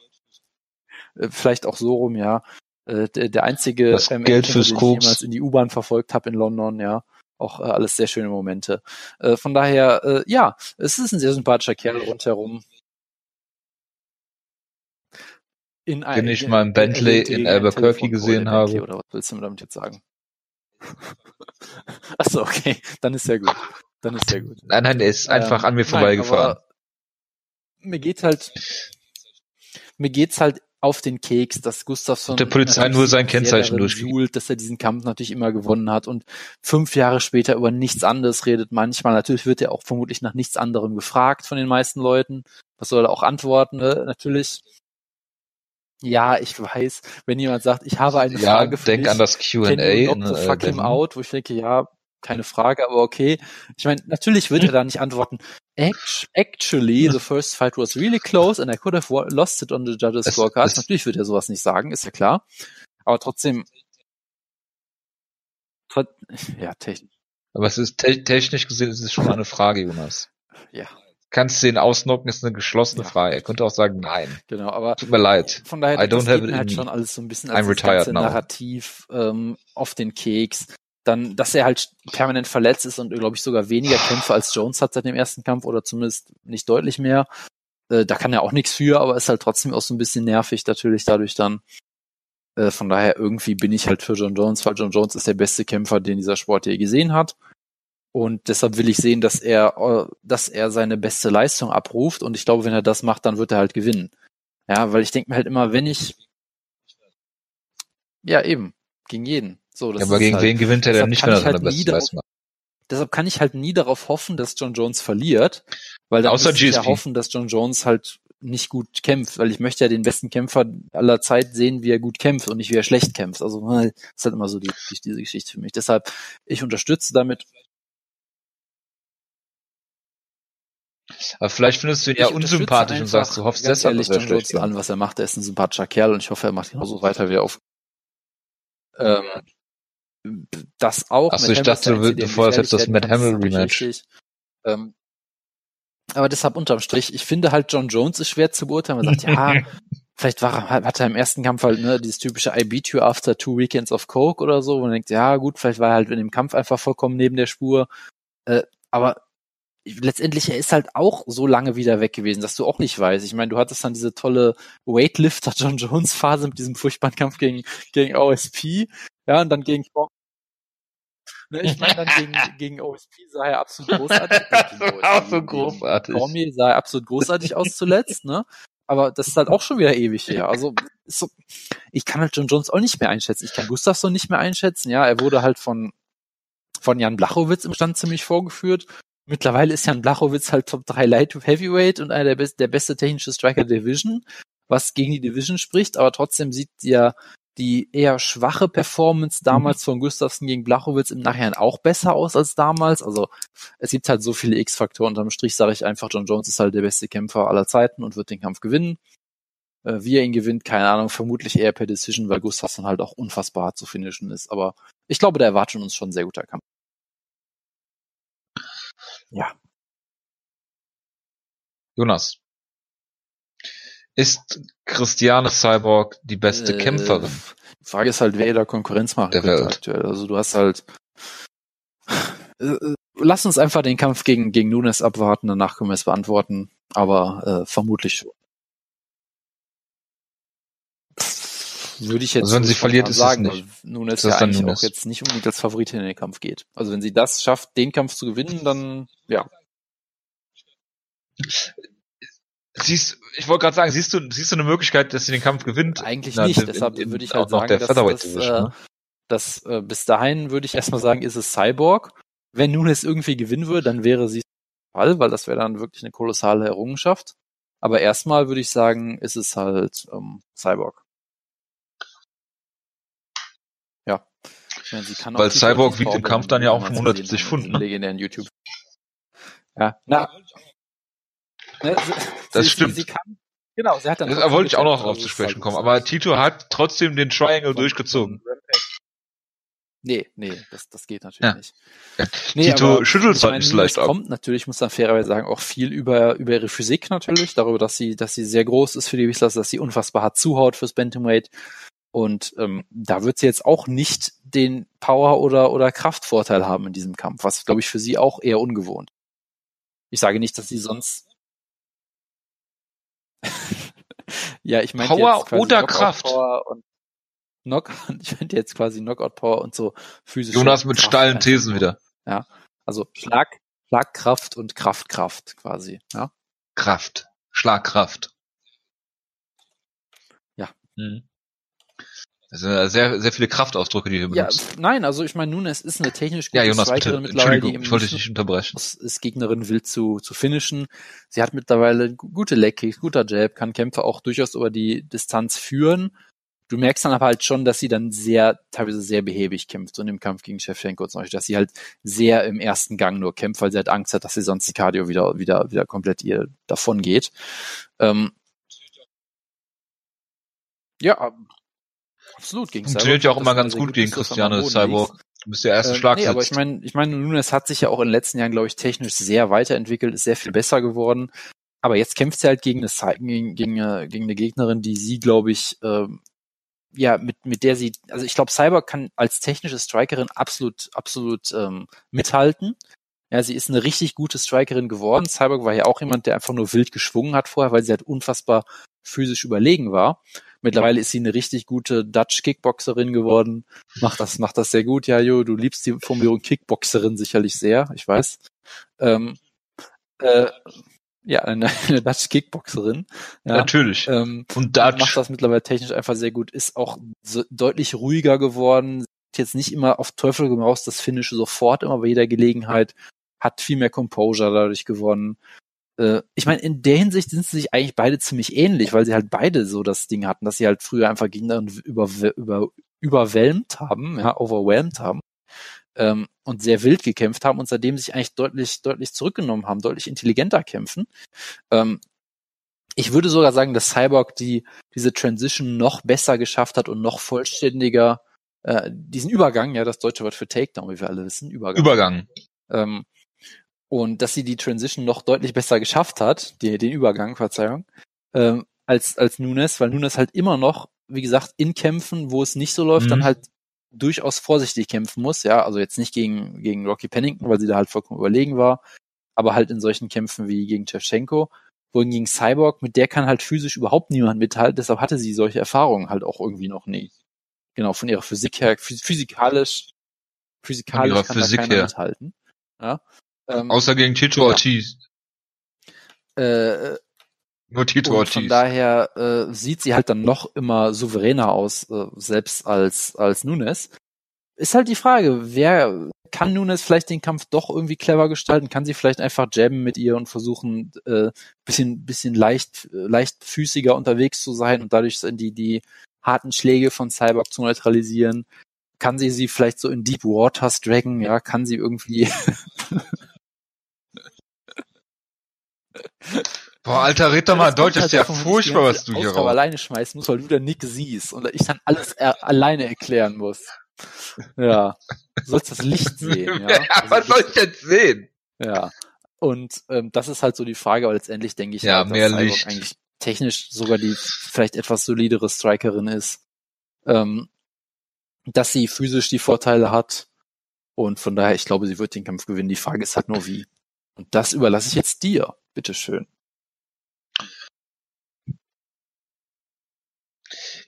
Äh, vielleicht auch so rum, ja. Äh, der, der einzige das ähm, Geld fürs den Koks. ich jemals in die U-Bahn verfolgt habe in London, ja. Auch äh, alles sehr schöne Momente. Äh, von daher, äh, ja, es ist ein sehr sympathischer Kerl rundherum. In ein, Den ich mal im Bentley in, in Albuquerque gesehen habe. Oder was willst du damit jetzt sagen? Achso, okay. Dann ist sehr gut. Dann ist sehr gut. Nein, nein, er ist einfach ähm, an mir vorbeigefahren. Mir geht halt, mir geht's halt auf den Keks, dass Gustafsson der Polizei nur sein Kennzeichen durchfühlt, dass er diesen Kampf natürlich immer gewonnen hat und fünf Jahre später über nichts anderes redet. Manchmal natürlich wird er auch vermutlich nach nichts anderem gefragt von den meisten Leuten. Was soll er auch antworten? Ne? Natürlich. Ja, ich weiß, wenn jemand sagt, ich habe eine ja, Frage für denk dich, an das Q&A. Can you fuck him out, wo ich denke, ja, keine Frage, aber okay. Ich meine, natürlich wird er da nicht antworten. Actually, the first fight was really close and I could have lost it on the judges scorecard. Natürlich wird er sowas nicht sagen, ist ja klar. Aber trotzdem, ja, technisch. Aber es ist te technisch gesehen, es ist schon mal eine Frage, Jonas. Ja. Kannst du den ausnocken, ist eine geschlossene ja. Frage. Er könnte auch sagen, nein. Genau, aber. Tut mir leid. Von daher, I don't have it halt schon alles so ein bisschen als I'm retired. Narrativ ähm, auf den Keks. Dann, dass er halt permanent verletzt ist und, glaube ich, sogar weniger Kämpfe als Jones hat seit dem ersten Kampf oder zumindest nicht deutlich mehr. Äh, da kann er auch nichts für, aber ist halt trotzdem auch so ein bisschen nervig natürlich dadurch dann. Äh, von daher irgendwie bin ich halt für John Jones, weil John Jones ist der beste Kämpfer, den dieser Sport je gesehen hat. Und deshalb will ich sehen, dass er, äh, dass er seine beste Leistung abruft. Und ich glaube, wenn er das macht, dann wird er halt gewinnen. Ja, weil ich denke mir halt immer, wenn ich, ja eben, gegen jeden. So, das ja, aber gegen halt, wen gewinnt er denn nicht, wenn er halt beste Leistung macht? Deshalb kann ich halt nie darauf hoffen, dass John Jones verliert, weil dann Außer muss ich ja hoffen, dass John Jones halt nicht gut kämpft, weil ich möchte ja den besten Kämpfer aller Zeit sehen, wie er gut kämpft und nicht wie er schlecht kämpft. Also das ist halt immer so die, die, diese Geschichte für mich. Deshalb, ich unterstütze damit. Aber vielleicht findest du ihn ja unsympathisch und sagst, du hoffst deshalb, ehrlich, dass er schlecht an, was er macht. Er ist ein sympathischer Kerl und ich hoffe, er macht genauso weiter wie er auf. Ähm, das auch. Achso, ich dachte, du bevor jetzt das Matt Hamill Rematch. Ähm, aber deshalb unterm Strich, ich finde halt John Jones ist schwer zu beurteilen. Man sagt, ja, vielleicht war, hat er im ersten Kampf halt ne, dieses typische I beat you after two weekends of coke oder so. Und man denkt, ja gut, vielleicht war er halt in dem Kampf einfach vollkommen neben der Spur. Äh, aber letztendlich, er ist halt auch so lange wieder weg gewesen, dass du auch nicht weißt. Ich meine, du hattest dann diese tolle Weightlifter John Jones Phase mit diesem furchtbaren Kampf gegen, gegen OSP. Ja, und dann gegen Ne, ich meine dann gegen, gegen OSP sah er absolut großartig. Äh, auch so großartig. Cormier sah er absolut großartig aus zuletzt, ne? Aber das ist halt auch schon wieder ewig her. Also so, ich kann halt John Jones auch nicht mehr einschätzen. Ich kann Gustafsson nicht mehr einschätzen. Ja, er wurde halt von von Jan Blachowitz im Stand ziemlich vorgeführt. Mittlerweile ist Jan Blachowitz halt Top 3 Light Heavyweight und einer der, best, der beste technische Striker der Division, was gegen die Division spricht, aber trotzdem sieht ja die eher schwache Performance damals von Gustafsson gegen Blachowitz im Nachhinein auch besser aus als damals. Also es gibt halt so viele X-Faktoren. Unterm Strich sage ich einfach, John Jones ist halt der beste Kämpfer aller Zeiten und wird den Kampf gewinnen. Äh, wie er ihn gewinnt, keine Ahnung, vermutlich eher per Decision, weil Gustafsson halt auch unfassbar hart zu finishen ist. Aber ich glaube, da erwartet uns schon ein sehr guter Kampf. Ja. Jonas, ist Christiane Cyborg die beste äh, Kämpferin? Die Frage ist halt, wer da Konkurrenz macht der Welt. aktuell. Also du hast halt äh, äh, lass uns einfach den Kampf gegen, gegen Nunes abwarten, danach können wir es beantworten, aber äh, vermutlich schon. Würde ich jetzt also wenn sie verliert, ist sagen, es nicht. Nunes ja eigentlich Nunes. auch jetzt nicht unbedingt als Favoritin in den Kampf geht. Also wenn sie das schafft, den Kampf zu gewinnen, dann ja. Siehst, ich wollte gerade sagen, siehst du, siehst du eine Möglichkeit, dass sie den Kampf gewinnt? Eigentlich Na, nicht, in, deshalb in, würde ich halt sagen, dass, das, äh, dass äh, bis dahin würde ich erstmal sagen, ist es Cyborg. Wenn Nunes irgendwie gewinnen würde, dann wäre sie Fall, weil das wäre dann wirklich eine kolossale Errungenschaft. Aber erstmal würde ich sagen, ist es halt ähm, Cyborg. Ja. Meine, weil Cyborg wiegt im Kampf dann ja auch 170 Pfund. Ne? Legendären YouTube. Ja, na, Ne, sie, das sie, stimmt. Sie, kann, genau, sie hat dann. Da wollte ich auch noch drauf zu sprechen kommen. Aber Tito hat trotzdem den Triangle durchgezogen. Nee, nee, das, das geht natürlich ja. nicht. Ja. Nee, Tito schüttelt es halt nicht so leicht ab. kommt natürlich, muss man fairerweise sagen, auch viel über, über ihre Physik natürlich, darüber, dass sie, dass sie sehr groß ist für die Wissler, dass sie unfassbar hart zuhaut fürs Bantamweight. Und ähm, da wird sie jetzt auch nicht den Power- oder, oder Kraftvorteil haben in diesem Kampf, was, glaube ich, für sie auch eher ungewohnt. Ich sage nicht, dass sie sonst ja, ich meine Power oder Kraft. Power und Knock, ich meinte jetzt quasi Knockout Power und so physisch. Jonas mit steilen Thesen wieder. Ja, also Schlag, Schlagkraft und Kraftkraft quasi. Ja. Kraft, Schlagkraft. Ja. Mhm. Das sind sehr, sehr viele Kraftausdrücke, die du benutzt. Ja, nein, also ich meine, Nunes ist eine technisch gute ja, Jonas, Strikerin bitte. mittlerweile, die ich wollte dich nicht unterbrechen. Ist Gegnerin will zu, zu finishen. Sie hat mittlerweile gute Leckkicks, guter Jab, kann Kämpfe auch durchaus über die Distanz führen. du merkst dann aber halt schon, dass sie dann sehr, teilweise sehr behäbig kämpft, so in dem Kampf gegen Shevchenko zum Beispiel, dass sie halt sehr im ersten Gang nur kämpft, weil sie halt Angst hat, dass sie sonst die Cardio wieder, wieder, wieder komplett ihr davon geht. Ähm, ja, absolut gegen Funktioniert ja auch immer ganz gut gegen Christiane Cyborg. Du bist der erste äh, Schlag. Nee, aber ich meine, ich meine, Nunes hat sich ja auch in den letzten Jahren, glaube ich, technisch sehr weiterentwickelt, ist sehr viel besser geworden. Aber jetzt kämpft sie halt gegen eine, gegen, gegen, äh, gegen eine Gegnerin, die sie, glaube ich, ähm, ja, mit, mit der sie, also ich glaube, Cyber kann als technische Strikerin absolut, absolut ähm, mithalten. Ja, sie ist eine richtig gute Strikerin geworden. Cyborg war ja auch jemand, der einfach nur wild geschwungen hat vorher, weil sie halt unfassbar physisch überlegen war. Mittlerweile ist sie eine richtig gute Dutch Kickboxerin geworden. Macht das, macht das sehr gut. Ja, Jo, du liebst die Formulierung Kickboxerin sicherlich sehr, ich weiß. Ähm, äh, ja, eine, eine Dutch Kickboxerin. Ja, Natürlich. Ähm, und Dutch. Macht das mittlerweile technisch einfach sehr gut. Ist auch so deutlich ruhiger geworden. Jetzt nicht immer auf Teufel raus das Finnische sofort immer bei jeder Gelegenheit. Hat viel mehr Composure dadurch gewonnen. Äh, ich meine, in der Hinsicht sind sie sich eigentlich beide ziemlich ähnlich, weil sie halt beide so das Ding hatten, dass sie halt früher einfach Gegner über, über, überwhelmt haben, ja, overwhelmed haben ähm, und sehr wild gekämpft haben und seitdem sich eigentlich deutlich, deutlich zurückgenommen haben, deutlich intelligenter kämpfen. Ähm, ich würde sogar sagen, dass Cyborg die diese Transition noch besser geschafft hat und noch vollständiger äh, diesen Übergang, ja, das deutsche Wort für Takedown, wie wir alle wissen, Übergang. Übergang. Ähm, und dass sie die Transition noch deutlich besser geschafft hat, die, den Übergang, Verzeihung, ähm, als als Nunes, weil Nunes halt immer noch, wie gesagt, in Kämpfen, wo es nicht so läuft, mhm. dann halt durchaus vorsichtig kämpfen muss, ja, also jetzt nicht gegen, gegen Rocky Pennington, weil sie da halt vollkommen überlegen war, aber halt in solchen Kämpfen wie gegen Tschewtschenko, wohingegen Cyborg, mit der kann halt physisch überhaupt niemand mithalten, deshalb hatte sie solche Erfahrungen halt auch irgendwie noch nie. Genau, von ihrer Physik her, physikalisch, physikalisch kann Physik da keiner her. mithalten. Ja. Ähm, Außer gegen Tito ja. Ortiz. Äh, nur Tito Ortiz. Von daher äh, sieht sie halt dann noch immer souveräner aus, äh, selbst als, als Nunes. Ist halt die Frage, wer kann Nunes vielleicht den Kampf doch irgendwie clever gestalten? Kann sie vielleicht einfach jabben mit ihr und versuchen, äh, bisschen, bisschen leicht, leichtfüßiger unterwegs zu sein und dadurch die, die harten Schläge von Cyborg zu neutralisieren? Kann sie sie vielleicht so in Deep Waters draggen? Ja, kann sie irgendwie Boah, Alter, red doch mal Deutsch, das ist ja furchtbar, was du hier raus. alleine schmeißen musst, weil du dann Nick siehst und ich dann alles er alleine erklären muss. Ja. Du sollst das Licht sehen, ja. ja also was soll ich jetzt sehen? Ja. Und ähm, das ist halt so die Frage, aber letztendlich denke ich, ja, halt, dass mehr Cyborg Licht. eigentlich technisch sogar die vielleicht etwas solidere Strikerin ist. Ähm, dass sie physisch die Vorteile hat. Und von daher, ich glaube, sie wird den Kampf gewinnen. Die Frage ist halt nur wie. Und das überlasse ich jetzt dir. Bitteschön.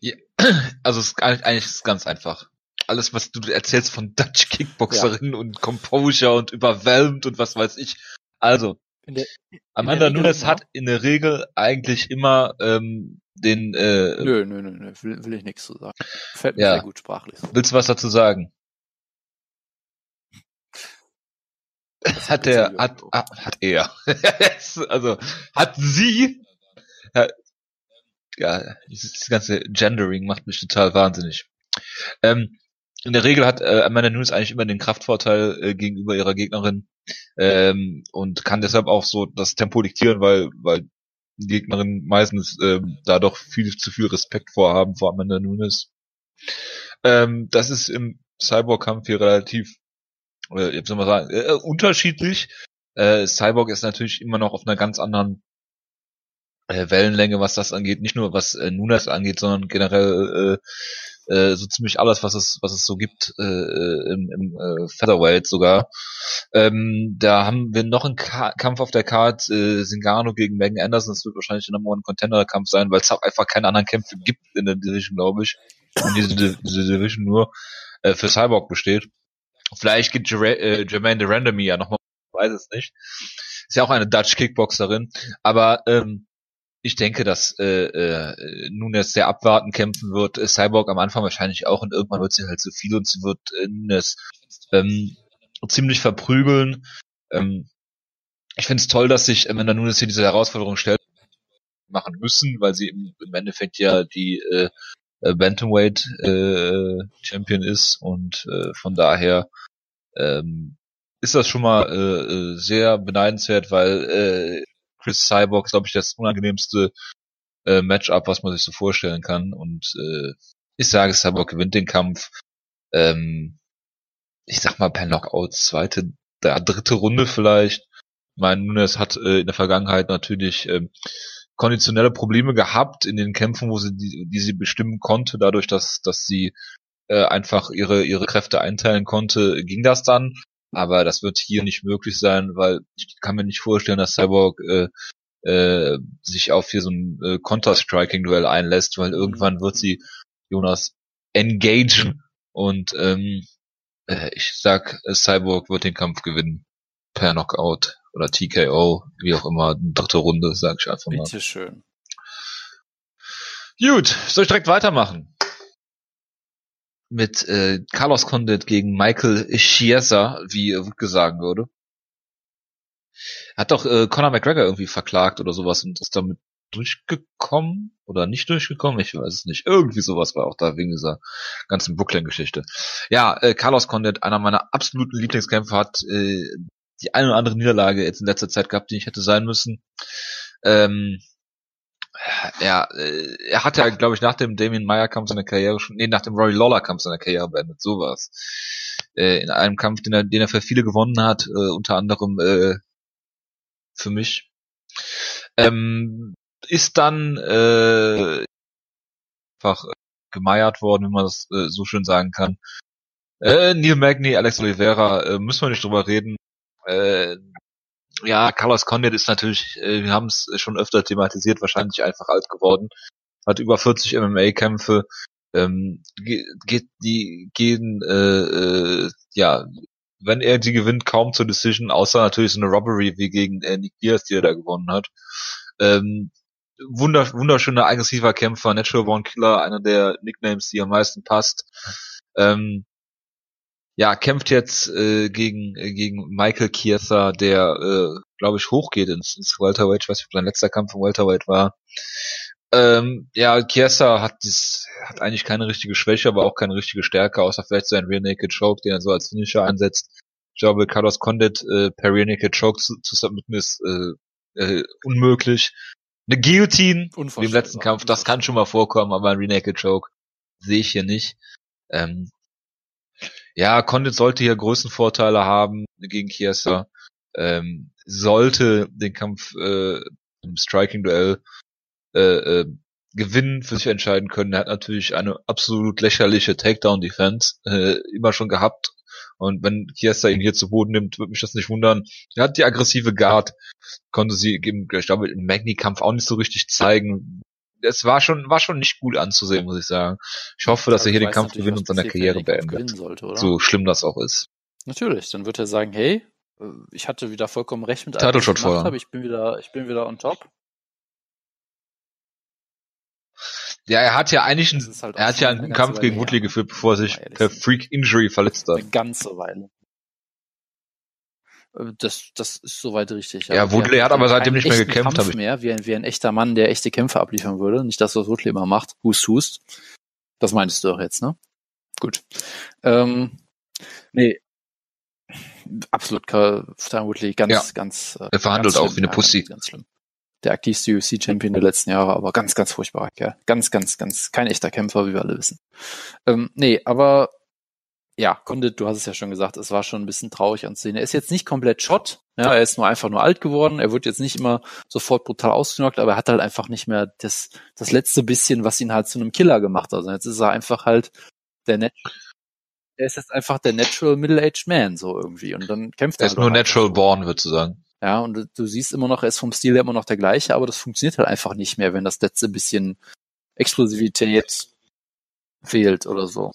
Ja, also es ist eigentlich ist ganz einfach. Alles, was du erzählst von Dutch Kickboxerin ja. und Composure und überwhelmed und was weiß ich. Also, der, Amanda Nunes hat in der Regel eigentlich immer ähm, den äh, Nö, nö, nö, nö, will, will ich nichts zu sagen. Fällt mir ja. sehr gut sprachlich. Willst du was dazu sagen? Hat der, hat, hat er. also, hat sie, ja, dieses ganze Gendering macht mich total wahnsinnig. Ähm, in der Regel hat äh, Amanda Nunes eigentlich immer den Kraftvorteil äh, gegenüber ihrer Gegnerin ähm, und kann deshalb auch so das Tempo diktieren, weil weil die Gegnerin meistens äh, da doch viel zu viel Respekt vorhaben vor Amanda Nunes. Ähm, das ist im Cyborg-Kampf hier relativ, äh, jetzt soll man sagen, äh, unterschiedlich. Äh, Cyborg ist natürlich immer noch auf einer ganz anderen äh, Wellenlänge, was das angeht, nicht nur was äh, Nunes angeht, sondern generell äh, äh, so ziemlich alles, was es was es so gibt äh, äh im, im äh, Featherweight sogar. Ähm, da haben wir noch einen Ka Kampf auf der Card, äh, Singano gegen Megan Anderson. Das wird wahrscheinlich der Number One Contender Kampf sein, weil es einfach keine anderen Kämpfe gibt in der Division, glaube ich. Und diese, diese Division nur äh, für Cyborg besteht. Vielleicht geht äh, Jermaine de Randomy ja nochmal, weiß es nicht. Ist ja auch eine Dutch Kickboxerin, aber ähm, ich denke, dass äh, äh, Nunes sehr abwarten kämpfen wird. Äh, Cyborg am Anfang wahrscheinlich auch und irgendwann wird sie halt zu so viel und sie wird äh, Nunes ähm, ziemlich verprügeln. Ähm, ich finde es toll, dass sich Amanda Nunes hier diese Herausforderung stellt machen müssen, weil sie im, im Endeffekt ja die äh, äh, Bantamweight äh, Champion ist und äh, von daher ähm, ist das schon mal äh, äh sehr beneidenswert, weil äh, Chris Cyborg glaube ich, das unangenehmste äh, Matchup, was man sich so vorstellen kann. Und äh, ich sage, Cyborg gewinnt den Kampf. Ähm, ich sag mal per Knockout, zweite, dritte Runde vielleicht. Ich meine, Nunes hat äh, in der Vergangenheit natürlich ähm, konditionelle Probleme gehabt in den Kämpfen, wo sie die, die sie bestimmen konnte, dadurch, dass dass sie äh, einfach ihre ihre Kräfte einteilen konnte, ging das dann. Aber das wird hier nicht möglich sein, weil ich kann mir nicht vorstellen, dass Cyborg äh, äh, sich auf hier so ein äh, Counter-Striking-Duell einlässt, weil irgendwann wird sie Jonas engagen und ähm, äh, ich sag, Cyborg wird den Kampf gewinnen per Knockout oder TKO, wie auch immer, dritte Runde, sag ich einfach mal. Bitteschön. Gut, soll ich direkt weitermachen? Mit äh, Carlos Condit gegen Michael Chiesa, wie Wutke sagen würde. Hat doch äh, Conor McGregor irgendwie verklagt oder sowas und ist damit durchgekommen oder nicht durchgekommen, ich weiß es nicht. Irgendwie sowas war auch da wegen dieser ganzen Brooklyn-Geschichte. Ja, äh, Carlos Condit, einer meiner absoluten Lieblingskämpfer, hat äh, die eine oder andere Niederlage jetzt in letzter Zeit gehabt, die nicht hätte sein müssen. Ähm, ja, äh, er hat ja, glaube ich, nach dem Damien Meyer Kampf seine Karriere schon, nee, nach dem Rory Lawler Kampf seine Karriere beendet, sowas. Äh, in einem Kampf, den er, den er für viele gewonnen hat, äh, unter anderem äh, für mich. Ähm, ist dann äh, einfach gemeiert worden, wenn man das äh, so schön sagen kann. Äh, Neil Magny, Alex Oliveira, äh, müssen wir nicht drüber reden. Äh, ja, Carlos Condit ist natürlich, äh, wir haben es schon öfter thematisiert, wahrscheinlich einfach alt geworden. Hat über 40 MMA-Kämpfe, ähm, geht, die gehen, äh, äh, ja, wenn er die gewinnt, kaum zur Decision, außer natürlich so eine Robbery wie gegen äh, Nick Diaz, die er da gewonnen hat. Ähm, wunder, wunderschöner, aggressiver Kämpfer, Natural Born Killer, einer der Nicknames, die am meisten passt. Ähm, ja, kämpft jetzt äh, gegen äh, gegen Michael Chiesa, der, äh, glaube ich, hochgeht ins, ins Welterweight. Ich weiß nicht, ob sein letzter Kampf im Welterweight war. Ähm, ja, Chiesa hat dies, hat eigentlich keine richtige Schwäche, aber auch keine richtige Stärke, außer vielleicht so ein Rear Naked Choke, den er so als Finisher einsetzt. Ich glaube, Carlos Condit äh, per Rear Naked Choke zu, zu submitten ist äh, äh, unmöglich. Eine Guillotine wie im letzten Kampf, das kann schon mal vorkommen, aber ein Rear Naked Choke sehe ich hier nicht. Ähm, ja, Condit sollte hier Größenvorteile haben gegen Chiesa. Ähm, sollte den Kampf äh, im Striking-Duell äh, äh, gewinnen, für sich entscheiden können. Er hat natürlich eine absolut lächerliche Takedown-Defense äh, immer schon gehabt. Und wenn Chiesa ihn hier zu Boden nimmt, würde mich das nicht wundern. Er hat die aggressive Guard, konnte sie im, ich glaube, im Magni-Kampf auch nicht so richtig zeigen. Es war schon, war schon nicht gut anzusehen, muss ich sagen. Ich hoffe, dass er hier den Kampf gewinnt und seine Karriere beendet. Sollte, so schlimm das auch ist. Natürlich, dann wird er sagen, hey, äh, ich hatte wieder vollkommen recht mit allem, was ich gemacht habe. Ich bin wieder, ich bin wieder on top. Ja, er hat ja eigentlich einen, halt er hat ja einen Kampf gegen Woodley geführt, bevor er sich per Freak Injury verletzt hat. Eine ganze Weile. Äh, das, das ist soweit richtig. Ja, Woodley hat aber seitdem nicht mehr gekämpft. Kampf mehr, wie ein, wie ein echter Mann, der echte Kämpfe abliefern würde. Nicht das, was Woodley immer macht. Hust, hust. Das meinst du doch jetzt, ne? Gut. Ähm, nee. Absolut, Stan Woodley ganz, ja. ganz. Äh, er verhandelt auch wie eine Pussy. Ganz, ganz schlimm der aktivste UFC-Champion der letzten Jahre, aber ganz, ganz furchtbarer Kerl. Ganz, ganz, ganz, kein echter Kämpfer, wie wir alle wissen. Ähm, nee, aber ja, Condit, du hast es ja schon gesagt, es war schon ein bisschen traurig anzusehen. Er ist jetzt nicht komplett Schott, ja, er ist nur einfach nur alt geworden, er wird jetzt nicht immer sofort brutal ausgenockt, aber er hat halt einfach nicht mehr das, das letzte bisschen, was ihn halt zu einem Killer gemacht hat. Also jetzt ist er einfach halt der Net er ist jetzt einfach der natural middle-aged man, so irgendwie. Und dann kämpft er. Er ist nur natural born, würdest du sagen. Ja, und du siehst immer noch, er ist vom Stil her immer noch der gleiche, aber das funktioniert halt einfach nicht mehr, wenn das letzte bisschen Explosivität fehlt oder so.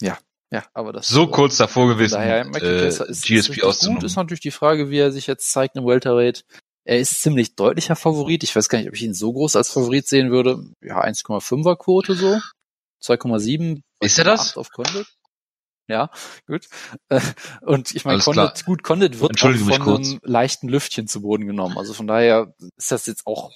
Ja, ja, aber das so äh, kurz davor gewesen. Daher, äh, ist, GSP ist gut ist natürlich die Frage, wie er sich jetzt zeigt im Welterweight. Er ist ziemlich deutlicher Favorit. Ich weiß gar nicht, ob ich ihn so groß als Favorit sehen würde. Ja, 1,5er Quote so. 2,7. Ist er das? Auf Condit. Ja, gut. Äh, und ich meine, Condit, gut, Condit wird auch von einem leichten Lüftchen zu Boden genommen. Also von daher ist das jetzt auch.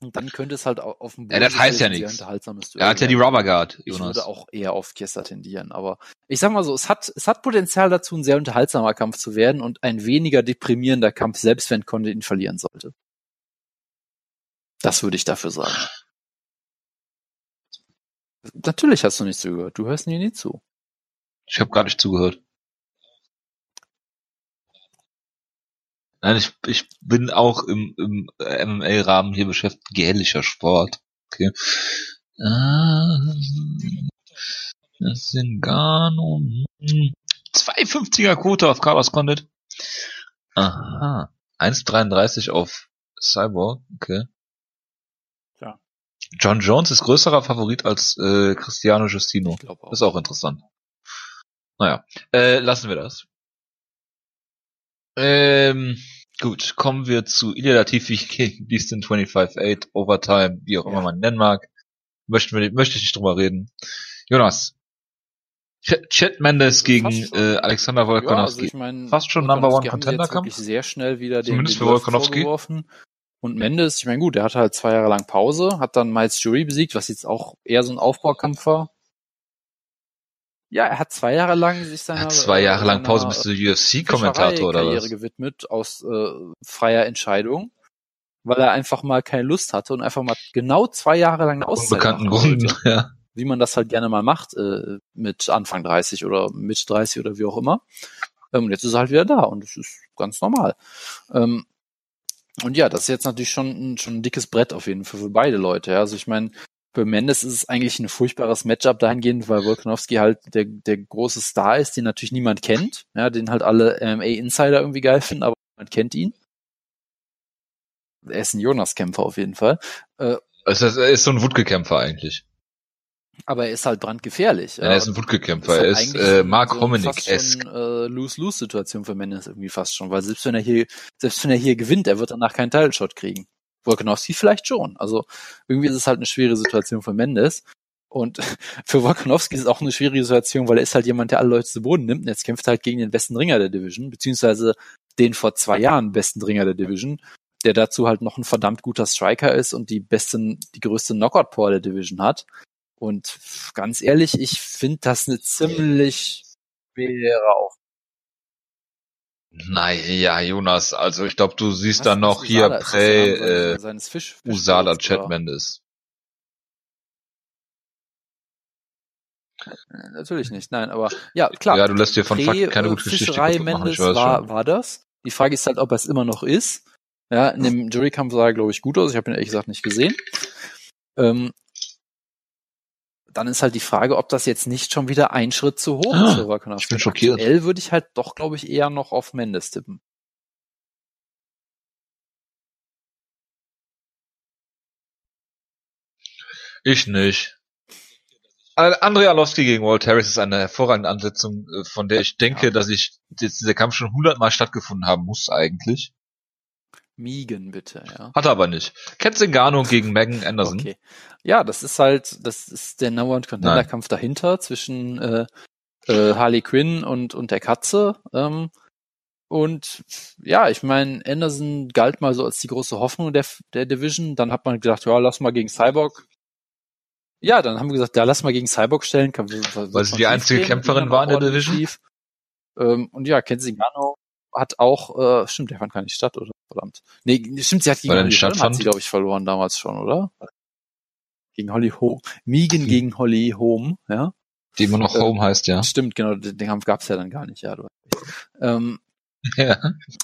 Und dann könnte es halt auf dem Boden ja, das heißt ja nichts. Er hat ja die Rubber Guard, Jonas. Ich würde auch eher auf Kessa tendieren, aber ich sag mal so, es hat, es hat Potenzial dazu, ein sehr unterhaltsamer Kampf zu werden und ein weniger deprimierender Kampf, selbst wenn Conde ihn verlieren sollte. Das würde ich dafür sagen. Natürlich hast du nicht zugehört. Du hörst mir nie zu. Ich habe gar nicht zugehört. Nein, ich, ich bin auch im, im MMA-Rahmen hier beschäftigt. Gälischer Sport. Okay. Ah, das sind gar nur 250er Quote auf Carlos Condit. Aha. 1,33 auf Cyborg. Okay. Ja. John Jones ist größerer Favorit als äh, Cristiano Justino. Ist auch interessant. Naja, äh, lassen wir das. Ähm, gut, kommen wir zu Ilya Latifi gegen Beastin 25-8, Overtime, wie auch ja. immer man nennen mag. Möchten wir, möchte ich nicht drüber reden. Jonas. Chet Mendes gegen äh, Alexander Volkanovski. Ja, also ich mein, fast schon Number One Contender Kampf. sehr schnell wieder Zumindest den, den für Volkanovski. Und Mendes, ich meine gut, der hatte halt zwei Jahre lang Pause, hat dann Miles Jury besiegt, was jetzt auch eher so ein Aufbaukampf war. Ja, er hat zwei Jahre lang sich seiner, hat zwei Jahre lang Pause bist du UFC-Kommentator oder was? gewidmet aus äh, freier Entscheidung, weil er einfach mal keine Lust hatte und einfach mal genau zwei Jahre lang eine Auszeit Unbekannten Gründen, ja. Wie man das halt gerne mal macht äh, mit Anfang 30 oder mit 30 oder wie auch immer. Ähm, und jetzt ist er halt wieder da und das ist ganz normal. Ähm, und ja, das ist jetzt natürlich schon, schon ein dickes Brett auf jeden Fall für beide Leute. Ja. Also ich meine, für Mendes ist es eigentlich ein furchtbares Matchup dahingehend, weil Volkanovski halt der, der große Star ist, den natürlich niemand kennt, ja, den halt alle MMA-Insider irgendwie geil finden, aber man kennt ihn. Er ist ein Jonas-Kämpfer auf jeden Fall. Äh, also er ist so ein Wutke-Kämpfer eigentlich. Aber er ist halt brandgefährlich. Ja, er ist ein Wutke-Kämpfer. Er ist, halt äh, Mark so Hominick-esque. Äh, Lose-Lose-Situation für Mendes irgendwie fast schon, weil selbst wenn er hier, selbst wenn er hier gewinnt, er wird danach keinen Title-Shot kriegen. Volkanovski vielleicht schon. Also irgendwie ist es halt eine schwere Situation für Mendes. Und für Volkanovski ist es auch eine schwierige Situation, weil er ist halt jemand, der alle Leute zu Boden nimmt. Und jetzt kämpft er halt gegen den besten Ringer der Division, beziehungsweise den vor zwei Jahren besten Ringer der Division, der dazu halt noch ein verdammt guter Striker ist und die besten, die größte Knockout-Power der Division hat. Und ganz ehrlich, ich finde das eine ziemlich schwere Aufgabe. Naja, Jonas, also ich glaube, du siehst da noch hier Prä äh, seines Fisch, Fisch Usala Chat Mendes. Äh, natürlich nicht, nein, aber ja, klar. Ja, du lässt dir von Fakt keine gute Geschichte Fischerei Mendes war, war das. Die Frage ist halt, ob er es immer noch ist. Ja, in dem Jurykampf sah er, glaube ich, gut aus. Ich habe ihn ehrlich gesagt nicht gesehen. Ähm, dann ist halt die Frage, ob das jetzt nicht schon wieder ein Schritt zu hoch ist für Volkanovski. Ich bin schockiert. Aktuell würde ich halt doch, glaube ich, eher noch auf Mendes tippen. Ich nicht. Andrei Arlovski gegen Walt Harris ist eine hervorragende Ansetzung, äh, von der ich denke, dass ich jetzt dieser Kampf schon hundertmal stattgefunden haben muss eigentlich. Miegen bitte, ja. Hat er aber nicht. Ketzingano gegen Megan Anderson. Okay. Ja, das ist halt, das ist der Number One Contender Kampf dahinter zwischen äh, äh, Harley Quinn und und der Katze. Ähm, und ja, ich meine, Anderson galt mal so als die große Hoffnung der der Division. Dann hat man gedacht, ja, lass mal gegen Cyborg. Ja, dann haben wir gesagt, ja, lass mal gegen Cyborg stellen. Kann, Weil sie die einzige Kämpferin war in der Division. Ähm, und ja, Kenzingano hat auch, äh, stimmt, der fand gar nicht statt, oder? Verdammt. Nee, stimmt, sie hat gegen Holly Holm, hat sie, glaube ich, verloren damals schon, oder? Gegen Holly Home. Megan hm. gegen Holly Home, ja. Die immer noch äh, Home heißt, ja. Stimmt, genau, den Kampf gab's ja dann gar nicht, ja. Du ähm, ja.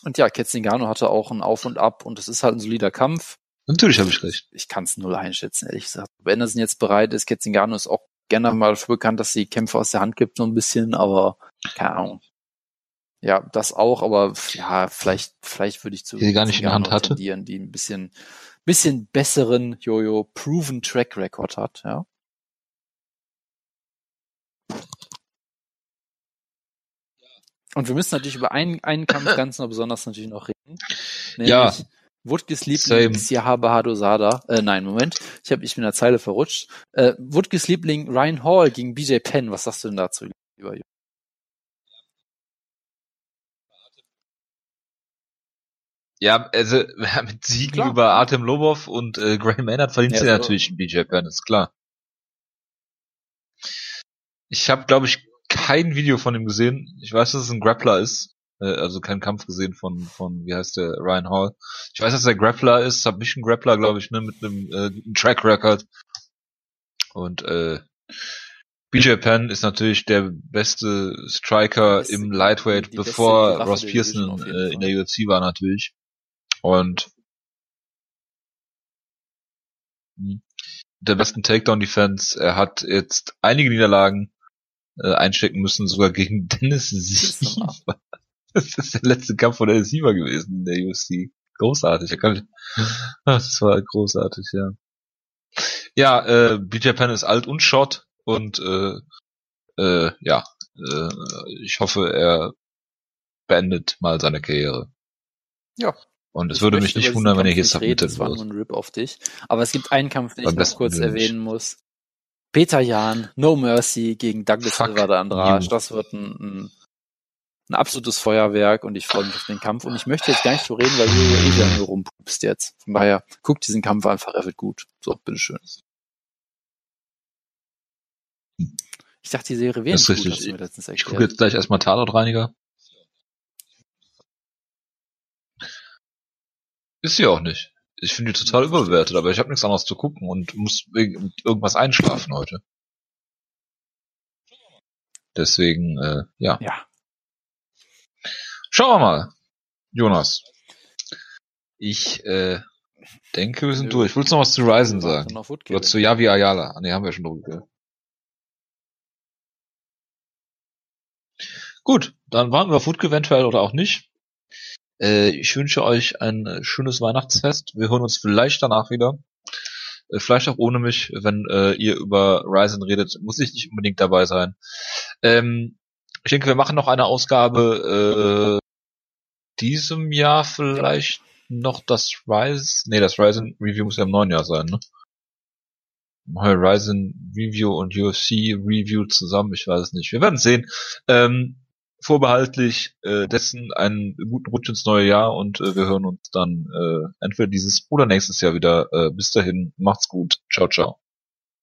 Und ja, Ketzingano hatte auch ein Auf und Ab und es ist halt ein solider Kampf. Natürlich habe ich recht. Ich kann es null einschätzen, ehrlich gesagt. Wenn Anderson jetzt bereit ist, Ketzingano ist auch gerne mal dafür bekannt, dass sie Kämpfe aus der Hand gibt, so ein bisschen, aber keine Ahnung. Ja, das auch, aber ja, vielleicht, vielleicht würde ich zu die gar nicht in der Hand hatte, die ein bisschen, bisschen besseren Jojo Proven Track Record hat, ja. Und wir müssen natürlich über einen, einen Kampf ganz noch besonders natürlich noch reden. Nämlich ja. Wutges Liebling Siaha Bahadur Sada. Äh, nein, Moment. Ich habe ich bin in der Zeile verrutscht. Äh, Wutges Liebling Ryan Hall gegen BJ Penn. Was sagst du denn dazu, lieber Jo? Ja, also mit Siegen Klar. über Artem Lobov und äh, Graham Maynard verdient Ja, sie so. natürlich einen BJ Penn, ist klar. Ich habe, glaube ich, kein Video von ihm gesehen. Ich weiß, dass es ein Grappler ist. Äh, also keinen Kampf gesehen von, von, wie heißt der, Ryan Hall. Ich weiß, dass er Grappler ist, Submission Grappler, glaube ich, ne, mit einem äh, guten Track Record. Und äh, BJ Penn ist natürlich der beste Striker im Lightweight, bevor Ross Pearson äh, in der UFC war natürlich. Und hm, der besten Takedown-Defense. Er hat jetzt einige Niederlagen äh, einstecken müssen, sogar gegen Dennis Siever. Das ist der letzte Kampf von Dennis Siever gewesen in der UFC. Großartig. Kann, das war großartig, ja. Ja, äh, BJ Penn ist alt und short und äh, äh, ja, äh, ich hoffe, er beendet mal seine Karriere. Ja. Und es würde mich nicht wundern, wenn Kampf hier submitted Das war nur ein Rip auf dich. Aber es gibt einen Kampf, den ich noch kurz erwähnen muss. Peter Jan, No Mercy gegen Douglas Silva de Andrade. Das wird ein, ein, ein absolutes Feuerwerk und ich freue mich auf den Kampf. Und ich möchte jetzt gar nicht so reden, weil du ja eh wieder nur rumpupst jetzt. Von daher, guck diesen Kampf einfach, er wird gut. So, bitteschön. Ich dachte, die Serie wäre gut, richtig. hast du mir letztens Ich gucke erklärt. jetzt gleich erstmal Tatortreiniger. Ist sie auch nicht. Ich finde die total überbewertet, aber ich habe nichts anderes zu gucken und muss wegen irgendwas einschlafen heute. Deswegen, äh, ja. Ja. Schauen wir mal. Jonas. Ich äh, denke, wir sind Nö. durch. Willst du noch was zu Ryzen sagen? Oder zu Yavi Ayala? Ah, nee, haben wir schon drüber gehört. Gut, dann warten wir auf Woodke eventuell oder auch nicht. Äh, ich wünsche euch ein äh, schönes Weihnachtsfest. Wir hören uns vielleicht danach wieder. Äh, vielleicht auch ohne mich, wenn äh, ihr über Ryzen redet, muss ich nicht unbedingt dabei sein. Ähm, ich denke, wir machen noch eine Ausgabe äh, diesem Jahr vielleicht noch das Ryzen. Nee, das Ryzen Review muss ja im neuen Jahr sein, ne? Horizon Review und UFC Review zusammen, ich weiß es nicht. Wir werden sehen. Ähm, vorbehaltlich äh, dessen einen guten Rutsch ins neue Jahr und äh, wir hören uns dann äh, entweder dieses oder nächstes Jahr wieder. Äh, bis dahin, macht's gut. Ciao, ciao.